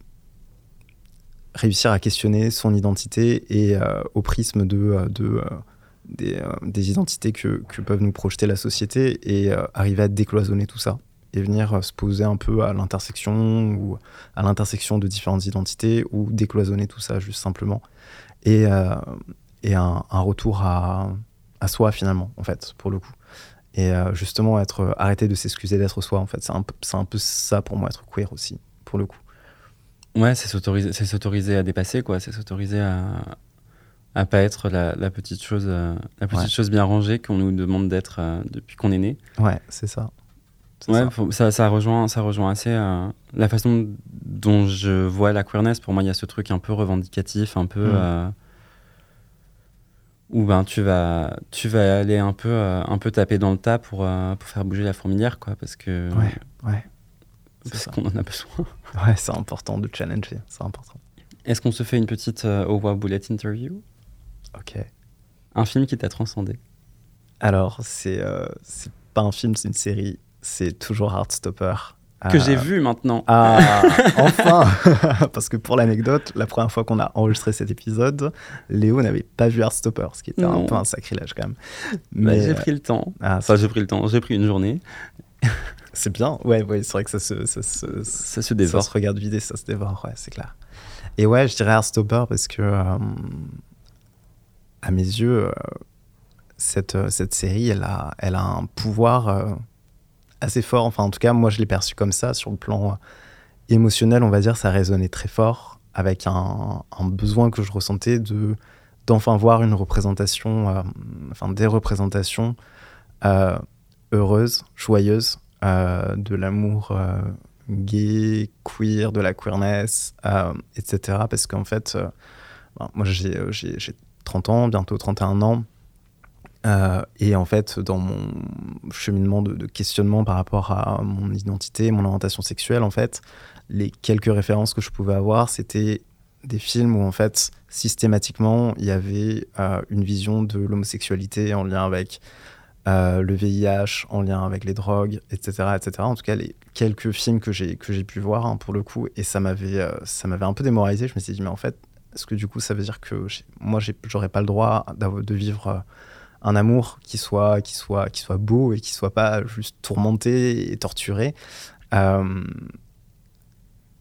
réussir à questionner son identité et euh, au prisme de, euh, de euh, des, euh, identités que, que peuvent nous projeter la société et euh, arriver à décloisonner tout ça et venir euh, se poser un peu à l'intersection ou à l'intersection de différentes identités ou décloisonner tout ça juste simplement et, euh, et un retour à, à soi finalement en fait pour le coup et euh, justement être arrêter de s'excuser d'être soi en fait c'est un, peu- un peu ça pour moi être queer aussi pour le coup Ouais, c'est s'autoriser, c'est s'autoriser à dépasser, quoi. C'est s'autoriser à, à pas être la, la petite chose, euh, la petite Ouais. chose bien rangée qu'on nous demande d'être euh, depuis qu'on est né. ouais c'est ça Ouais, ça. faut- ça, ça rejoint, ça rejoint assez euh, la façon dont je vois la queerness. Pour moi, il y a ce truc un peu revendicatif, un peu Mm. Où ben tu vas, tu vas aller un peu, euh, un peu taper dans le tas pour, euh, pour faire bouger la fourmilière, quoi, parce que Ouais, ouais. Parce qu'on en a besoin. ouais c'est important de challenger c'est important. Est-ce qu'on se fait une petite euh, Wow Bullet interview? Ok. Un film qui t'a transcendé. Alors c'est euh, c'est pas un film c'est une série. C'est toujours Heartstopper que Euh, j'ai vu maintenant. Ah, enfin Parce que pour l'anecdote, la première fois qu'on a enregistré cet épisode, Léo n'avait pas vu Heartstopper, ce qui était Non. un peu un sacrilège quand même. Bah, Mais j'ai euh, pris le temps. ah, Enfin, j'ai pris le temps. J'ai pris une journée. c'est bien. Ouais, ouais c'est vrai que ça se, ça, se- Ça se ça dévore. se regarde vider, ça se dévore, ouais, c'est clair. Et ouais, je dirais Heartstopper parce que, euh, à mes yeux, euh, cette, euh, cette série, elle a, elle a un pouvoir euh, assez fort. Enfin, en tout cas, moi, je l'ai perçu comme ça sur le plan euh, émotionnel, on va dire, ça résonnait très fort avec un, besoin que je ressentais de d'enfin voir une représentation, euh, enfin des représentations euh, heureuses, joyeuses de l'amour gay, queer, de la queerness, etc. Parce qu'en fait, ben, moi j'ai 30 ans, bientôt 31 ans. Euh, et en fait, dans mon cheminement de, questionnement par rapport à mon identité, mon orientation sexuelle, en fait, les quelques références que je pouvais avoir, c'était des films où en fait systématiquement il y avait euh, une vision de l'homosexualité en lien avec euh, le VIH, en lien avec les drogues, etc., etc. En tout cas, les quelques films que j'ai que j'ai pu voir hein, pour le coup, et ça m'avait ça m'avait un peu démoralisé. Je me suis dit mais en fait est-ce que du coup ça veut dire que moi j'aurais pas le droit de vivre un amour qui soit qui soit qui soit beau et qui soit pas juste tourmenté et torturé. Euh,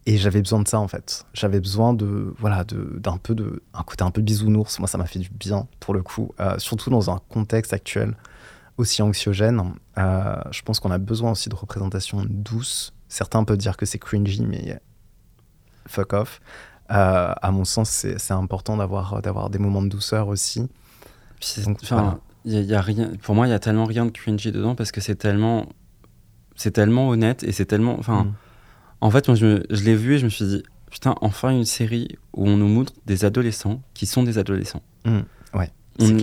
et j'avais besoin de ça en fait. J'avais besoin de voilà de d'un peu de un côté un peu bisounours. Moi ça m'a fait du bien pour le coup euh, surtout dans un contexte actuel aussi anxiogène. Euh, je pense qu'on a besoin aussi de représentation douce certains peuvent dire que c'est cringy mais fuck off. À mon sens c'est important d'avoir d'avoir des moments de douceur aussi. Puis c'est- Donc, enfin, voilà. Y a- y a rien, pour moi, il y a tellement rien de cringy dedans parce que c'est tellement, c'est tellement honnête et c'est tellement. Enfin, Mm. en fait, moi, je, me- je l'ai vu et je me suis dit, putain, enfin une série où on nous montre des adolescents qui sont des adolescents. Mm. Ouais.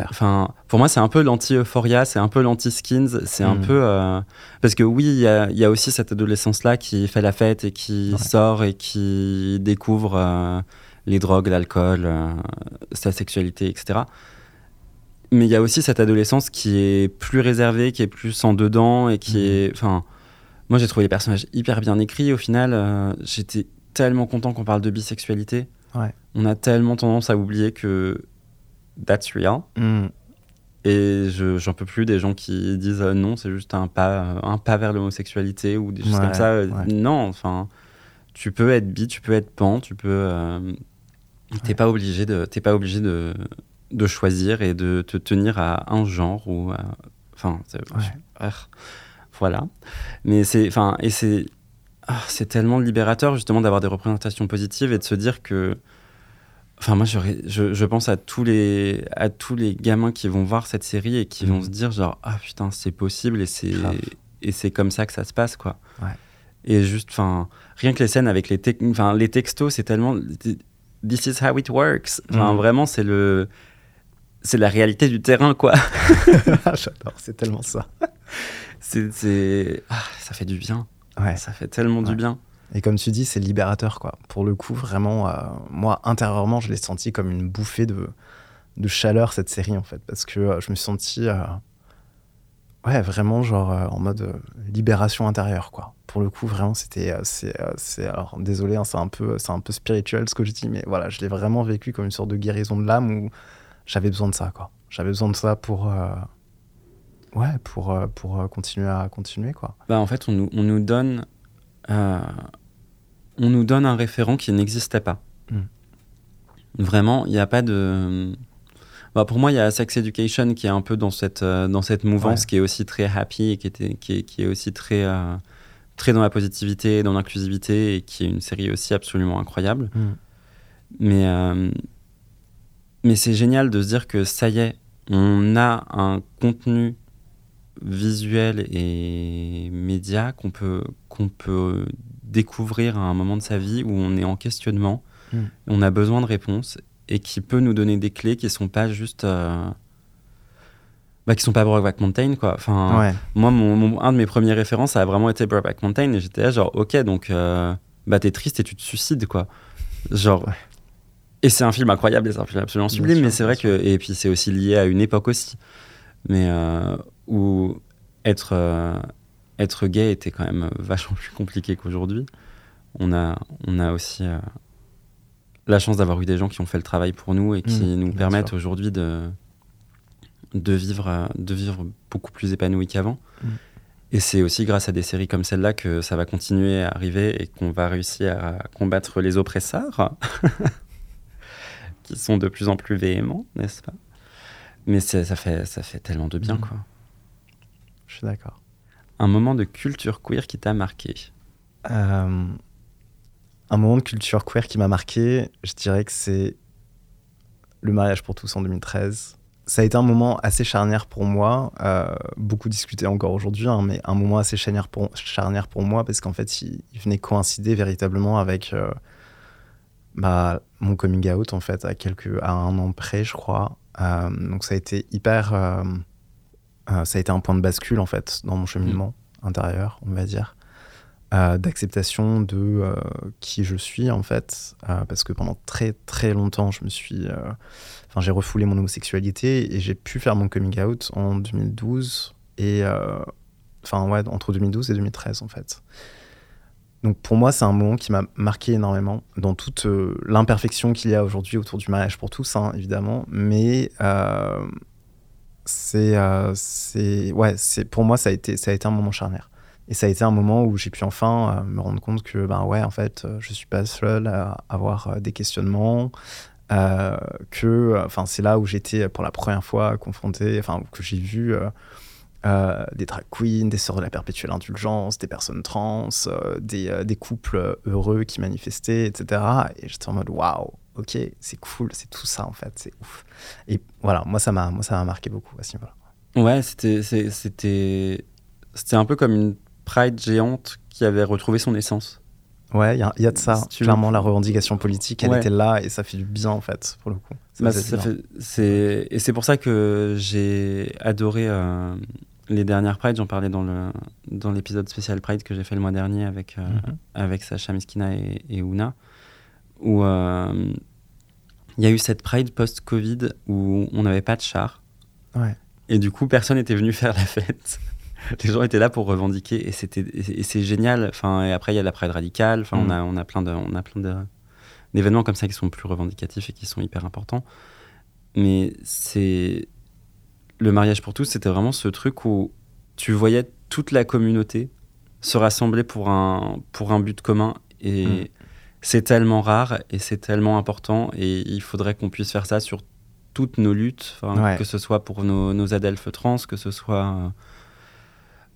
Enfin, pour moi, c'est un peu l'anti-euphoria, c'est un peu l'anti-skins, c'est un Mm. peu. euh, Parce que oui, il y y a aussi cette adolescence-là qui fait la fête et qui Ouais. sort et qui découvre euh, les drogues, l'alcool, euh, sa sexualité, etc. Mais il y a aussi cette adolescence qui est plus réservée, qui est plus en dedans et qui Mhm. est. Enfin, moi, j'ai trouvé les personnages hyper bien écrits. Au final, euh, j'étais tellement content qu'on parle de bisexualité. Ouais. On a tellement tendance à oublier que that's real. Mm. Et je, j'en peux plus des gens qui disent euh, non, c'est juste un pas, un pas vers l'homosexualité ou des choses Ouais, comme ça. Euh, ouais. Non, enfin, tu peux être bi, tu peux être pan, tu peux. euh, T'es pas obligé de, t'es pas obligé de, de choisir et de te tenir à un genre ou, à- enfin, Ouais. voilà. Mais c'est, enfin, et c'est, ah, c'est tellement libérateur justement d'avoir des représentations positives et de se dire que Enfin, moi, je, je pense à tous, les, à tous les gamins qui vont voir cette série et qui vont Mhm. se dire, genre, ah putain, c'est possible et c'est, et c'est comme ça que ça se passe, quoi. Ouais. Et juste, enfin, rien que les scènes avec les, enfin, les textos, c'est tellement. This is how it works. Enfin, Mhm. vraiment, c'est le. C'est la réalité du terrain, quoi. J'adore, c'est tellement ça. C'est. Ah, ça fait du bien. Ouais. Ça fait tellement du bien. Et comme tu dis, c'est libérateur, quoi. Pour le coup, vraiment, euh, moi, intérieurement, je l'ai senti comme une bouffée de, de chaleur, cette série, en fait. Parce que euh, je me suis senti, euh, ouais, vraiment, genre, en mode libération intérieure, quoi. Pour le coup, vraiment, c'était. c'est- alors, désolé, hein, c'est un, peu, c'est un peu spirituel ce que je dis, mais voilà, je l'ai vraiment vécu comme une sorte de guérison de l'âme où j'avais besoin de ça, quoi. J'avais besoin de ça pour. euh, ouais, pour, euh, pour euh, continuer à continuer, quoi. Bah, en fait, on nous, on nous donne. euh, on nous donne un référent qui n'existait pas. Mm. Vraiment, il n'y a pas de. Bah, pour moi, il y a Sex Education qui est un peu dans cette, dans cette mouvance, Ouais. qui est aussi très happy et qui, était, qui, est, qui est aussi très, très dans la positivité, dans l'inclusivité et qui est une série aussi absolument incroyable. Mais, euh, mais c'est génial de se dire que ça y est, on a un contenu visuel et média qu'on peut, qu'on peut découvrir à un moment de sa vie où on est en questionnement, Mm. on a besoin de réponses et qui peut nous donner des clés qui sont pas juste. euh, bah, qui sont pas Brokeback Mountain, quoi. Enfin, Ouais. moi, mon, mon- un de mes premiers références, ça a vraiment été Brokeback Mountain et j'étais là, genre, ok, donc, euh, bah, t'es triste et tu te suicides, quoi. Genre. Et c'est un film incroyable c'est un film absolument sublime, mais c'est vrai que. Et puis c'est aussi lié à une époque aussi. Mais euh, où être, euh, être gay était quand même vachement plus compliqué qu'aujourd'hui. On a, on a aussi euh, la chance d'avoir eu des gens qui ont fait le travail pour nous et qui Mmh, nous permettent aujourd'hui de, de, vivre, de vivre beaucoup plus épanoui qu'avant. Mmh. Et c'est aussi grâce à des séries comme celle-là que ça va continuer à arriver et qu'on va réussir à combattre les oppresseurs, qui sont de plus en plus véhéments, n'est-ce pas? Mais ça fait, ça fait tellement de bien, Mmh. quoi. Je suis d'accord. Un moment de culture queer qui t'a marqué? Euh, un moment de culture queer qui m'a marqué, je dirais que c'est le mariage pour tous en 2013. Ça a été un moment assez charnière pour moi, euh, beaucoup discuté encore aujourd'hui, hein, mais un moment assez charnière pour, charnière pour moi parce qu'en fait, il, il venait coïncider véritablement avec euh, bah, mon coming out en fait à quelques à un an près, je crois. Euh, donc ça a été hyper, euh, euh, ça a été un point de bascule en fait dans mon cheminement intérieur, on va dire d'acceptation de qui je suis en fait. Parce que pendant très très longtemps je me suis enfin j'ai refoulé mon homosexualité et j'ai pu faire mon coming out en 2012 et enfin ouais entre 2012 et 2013 en fait donc pour moi, c'est un moment qui m'a marqué énormément dans toute euh, l'imperfection qu'il y a aujourd'hui autour du mariage pour tous, hein, évidemment. Mais euh, c'est, euh, c'est, ouais, pour moi, ça a été, ça a été un moment charnière. Et ça a été un moment où j'ai pu enfin me rendre compte que, ben ouais, en fait, je suis pas seul à avoir des questionnements. que, enfin, c'est là où j'étais pour la première fois confronté, enfin, que j'ai vu euh, des drag queens, des sœurs de la perpétuelle indulgence, des personnes trans, euh, des, euh, des couples heureux qui manifestaient, etc. Et j'étais en mode waouh, ok, c'est cool, c'est tout ça en fait, c'est ouf. Et voilà, moi ça m'a, moi ça m'a marqué beaucoup à ce niveau-là. Ouais, c'était, c'était, c'était un peu comme une pride géante qui avait retrouvé son essence. Ouais, il y, a- il y a de ça. Si veux. Clairement, la revendication politique, elle Ouais. était là et ça fait du bien en fait, pour le coup. Ça Bah, ça fait- et c'est pour ça que j'ai adoré euh, les dernières Pride. J'en parlais dans, le, dans l'épisode spécial Pride que j'ai fait le mois dernier avec, euh, Mhm. avec Sacha Miskina et, et Ouna, où euh, il y a eu cette Pride post-Covid où on n'avait pas de char. Ouais. Et du coup, personne n'était venu faire la fête. Les gens étaient là pour revendiquer et c'était et c'est génial. Enfin, et après il y a la Pride radicale. Enfin, on Mm. a on a plein de on a plein de d'événements comme ça qui sont plus revendicatifs et qui sont hyper importants. Mais c'est le mariage pour tous, c'était vraiment ce truc où tu voyais toute la communauté se rassembler pour un pour un but commun et Mm. c'est tellement rare et c'est tellement important et il faudrait qu'on puisse faire ça sur toutes nos luttes, Ouais. que ce soit pour nos, nos adelphes trans, que ce soit euh,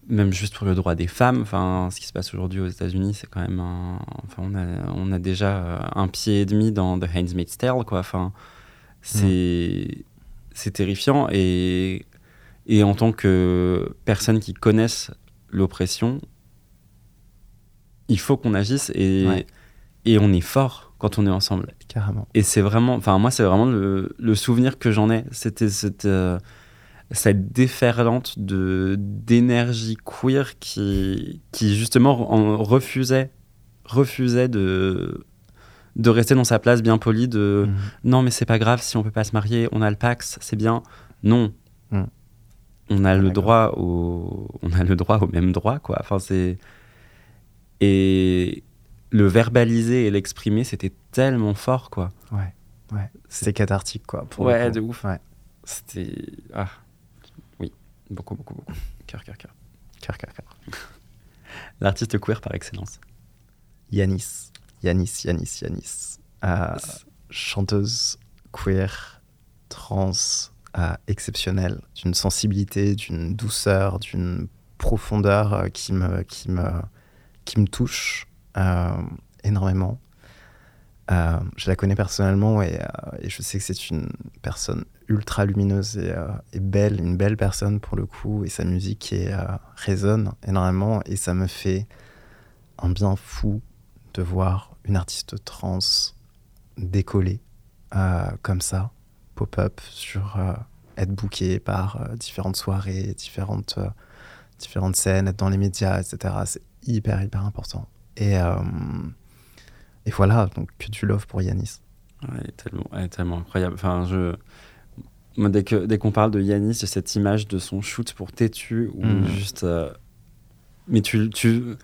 même juste pour le droit des femmes. Enfin, ce qui se passe aujourd'hui aux États-Unis, c'est quand même un. Enfin, on a, on a déjà euh, un pied et demi dans The Handmaid's Tale, quoi. Enfin, c'est c'est terrifiant et et en tant que personne qui connaissent l'oppression, il faut qu'on agisse et Ouais. et on est fort quand on est ensemble. Carrément. Et c'est vraiment, enfin moi c'est vraiment le, le souvenir que j'en ai. C'était cette, euh, cette déferlante de d'énergie queer qui qui justement en refusait refusait de de rester dans sa place bien polie de Mhm. non mais c'est pas grave si on peut pas se marier, on a le Pax, c'est bien. Non. Mm. On a le D'accord. droit au on a le droit au même droit quoi. Enfin c'est et le verbaliser et l'exprimer, c'était tellement fort quoi. Ouais. Ouais. C'était cathartique, quoi. Pour Ouais, le de ouf. Ouais. C'était ah oui, beaucoup beaucoup beaucoup. Cœur cœur cœur. Cœur, cœur, cœur. L'artiste queer par excellence. Yanis. Yanis, Yanis, Yanis. Euh, chanteuse queer, trans, euh, exceptionnelle, d'une sensibilité, d'une douceur, d'une profondeur euh, qui, me, qui, me, qui me touche énormément. Je la connais personnellement et, je sais que c'est une personne ultra lumineuse et, belle, une belle personne pour le coup, et sa musique résonne énormément et ça me fait un bien fou de voir une artiste trans décoller euh, comme ça, pop-up, sur euh, être bookée par euh, différentes soirées, différentes, différentes scènes, être dans les médias, etc. C'est hyper, hyper important. Et, et voilà, donc que du love pour Yanis. Ouais, elle est tellement, elle est tellement incroyable. Enfin, je... Moi, dès qu'on parle de Yanis, j'ai cette image de son shoot pour Tétu où Mhm. juste. Mais tu, tu,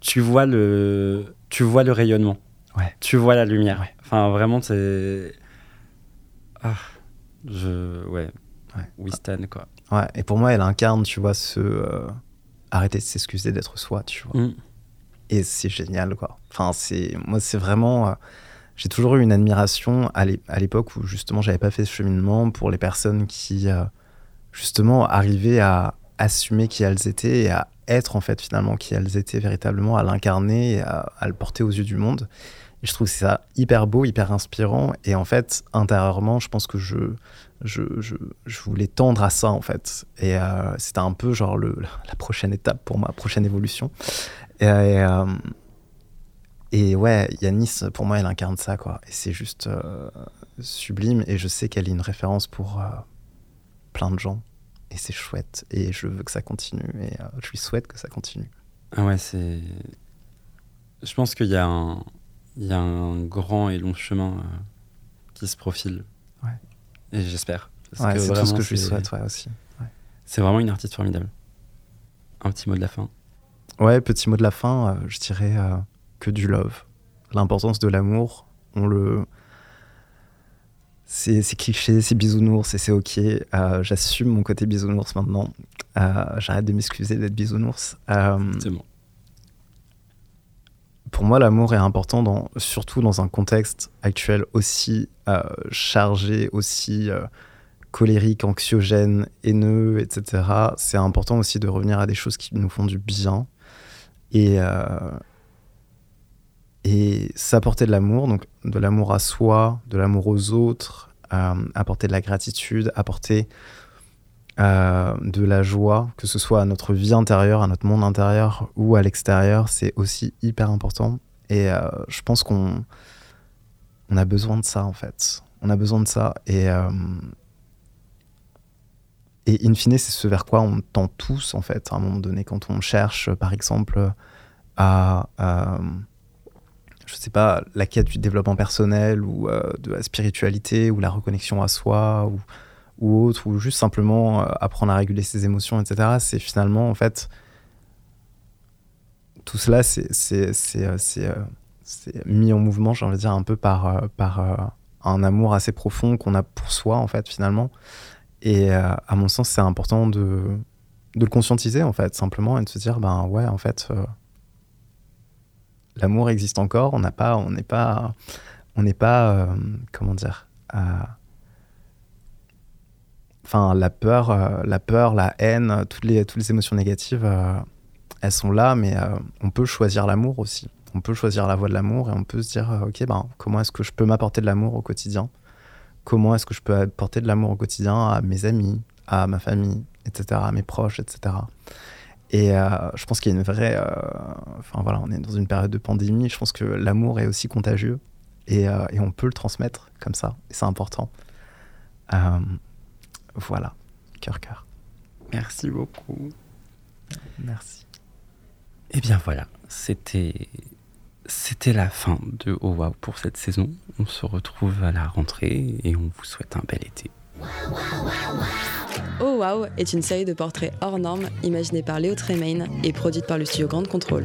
tu, vois le, tu vois le rayonnement. Ouais. Tu vois la lumière. Ouais. Enfin, vraiment, c'est. Ah. Je. Ouais. Ouais. Stand, quoi. Ouais, et pour moi, elle incarne, tu vois, ce. euh, arrêter de s'excuser d'être soi, tu vois. Mm. Et c'est génial, quoi. Enfin, c'est. Moi, c'est vraiment. euh, j'ai toujours eu une admiration à l'époque où, justement, j'avais pas fait ce cheminement pour les personnes qui, euh, justement, arrivaient à assumer qui elles étaient et à être, en fait, finalement, qui elles étaient véritablement, à l'incarner et à, le porter aux yeux du monde. Je trouve ça hyper beau, hyper inspirant. Et en fait, intérieurement, je pense que je, je, je, je voulais tendre à ça, en fait. Et euh, c'était un peu genre le, la prochaine étape pour moi, prochaine évolution. Euh, et ouais, Yanis, pour moi, elle incarne ça, quoi. Et c'est juste euh, sublime. Et je sais qu'elle est une référence pour plein de gens. Et c'est chouette. Et je veux que ça continue. Et euh, je lui souhaite que ça continue. Ah ouais, c'est. Je pense qu'il y a un, il y a un grand et long chemin euh, qui se profile. Ouais. Et j'espère. Ouais, c'est tout ce que je lui souhaite, ouais, aussi. C'est vraiment une artiste formidable. Un petit mot de la fin. Ouais, petit mot de la fin, euh, je dirais euh, que du love. L'importance de l'amour, on le. C'est cliché, c'est bisounours et c'est ok. Euh, j'assume mon côté bisounours maintenant. Euh, j'arrête de m'excuser d'être bisounours. Euh, C'est bon. pour moi, l'amour est important, dans, surtout dans un contexte actuel aussi euh, chargé, aussi colérique, anxiogène, haineux, etc. C'est important aussi de revenir à des choses qui nous font du bien et, et s'apporter de l'amour, donc de l'amour à soi, de l'amour aux autres, euh, apporter de la gratitude, apporter euh, de la joie, que ce soit à notre vie intérieure, à notre monde intérieur ou à l'extérieur, c'est aussi hyper important. Et euh, je pense qu'on on a besoin de ça en fait. On a besoin de ça. Et, et in fine, c'est ce vers quoi on tend tous en fait à un moment donné quand on cherche, par exemple, à, je sais pas, la quête du développement personnel ou euh, de la spiritualité ou la reconnexion à soi ou autre, ou juste simplement euh, apprendre à réguler ses émotions, etc. C'est finalement, en fait, tout cela, euh, c'est, mis en mouvement, j'ai envie de dire, un peu par, par un amour assez profond qu'on a pour soi, en fait, finalement. Et à mon sens, c'est important de, de le conscientiser, en fait, simplement, et de se dire, ben ouais, en fait, l'amour existe encore, on n'a pas, on n'est pas, on n'est pas, euh, comment dire, enfin la peur, euh, la peur, la haine, toutes les, toutes les émotions négatives, euh, elles sont là, mais on peut choisir l'amour aussi. On peut choisir la voie de l'amour et on peut se dire, ok, ben, comment est-ce que je peux m'apporter de l'amour au quotidien? Comment est-ce que je peux apporter de l'amour au quotidien à mes amis, à ma famille, etc., à mes proches, etc. Et euh, je pense qu'il y a une vraie... euh, Enfin voilà, on est dans une période de pandémie, je pense que l'amour est aussi contagieux et, euh, et on peut le transmettre comme ça, et c'est important. Voilà, cœur, cœur. Merci beaucoup. Merci. Eh bien voilà, c'était c'était la fin de Oh Wow pour cette saison. On se retrouve à la rentrée et on vous souhaite un bel été. Oh Wow est une série de portraits hors normes imaginée par Léo Tremaine et produite par le studio Grande Contrôle.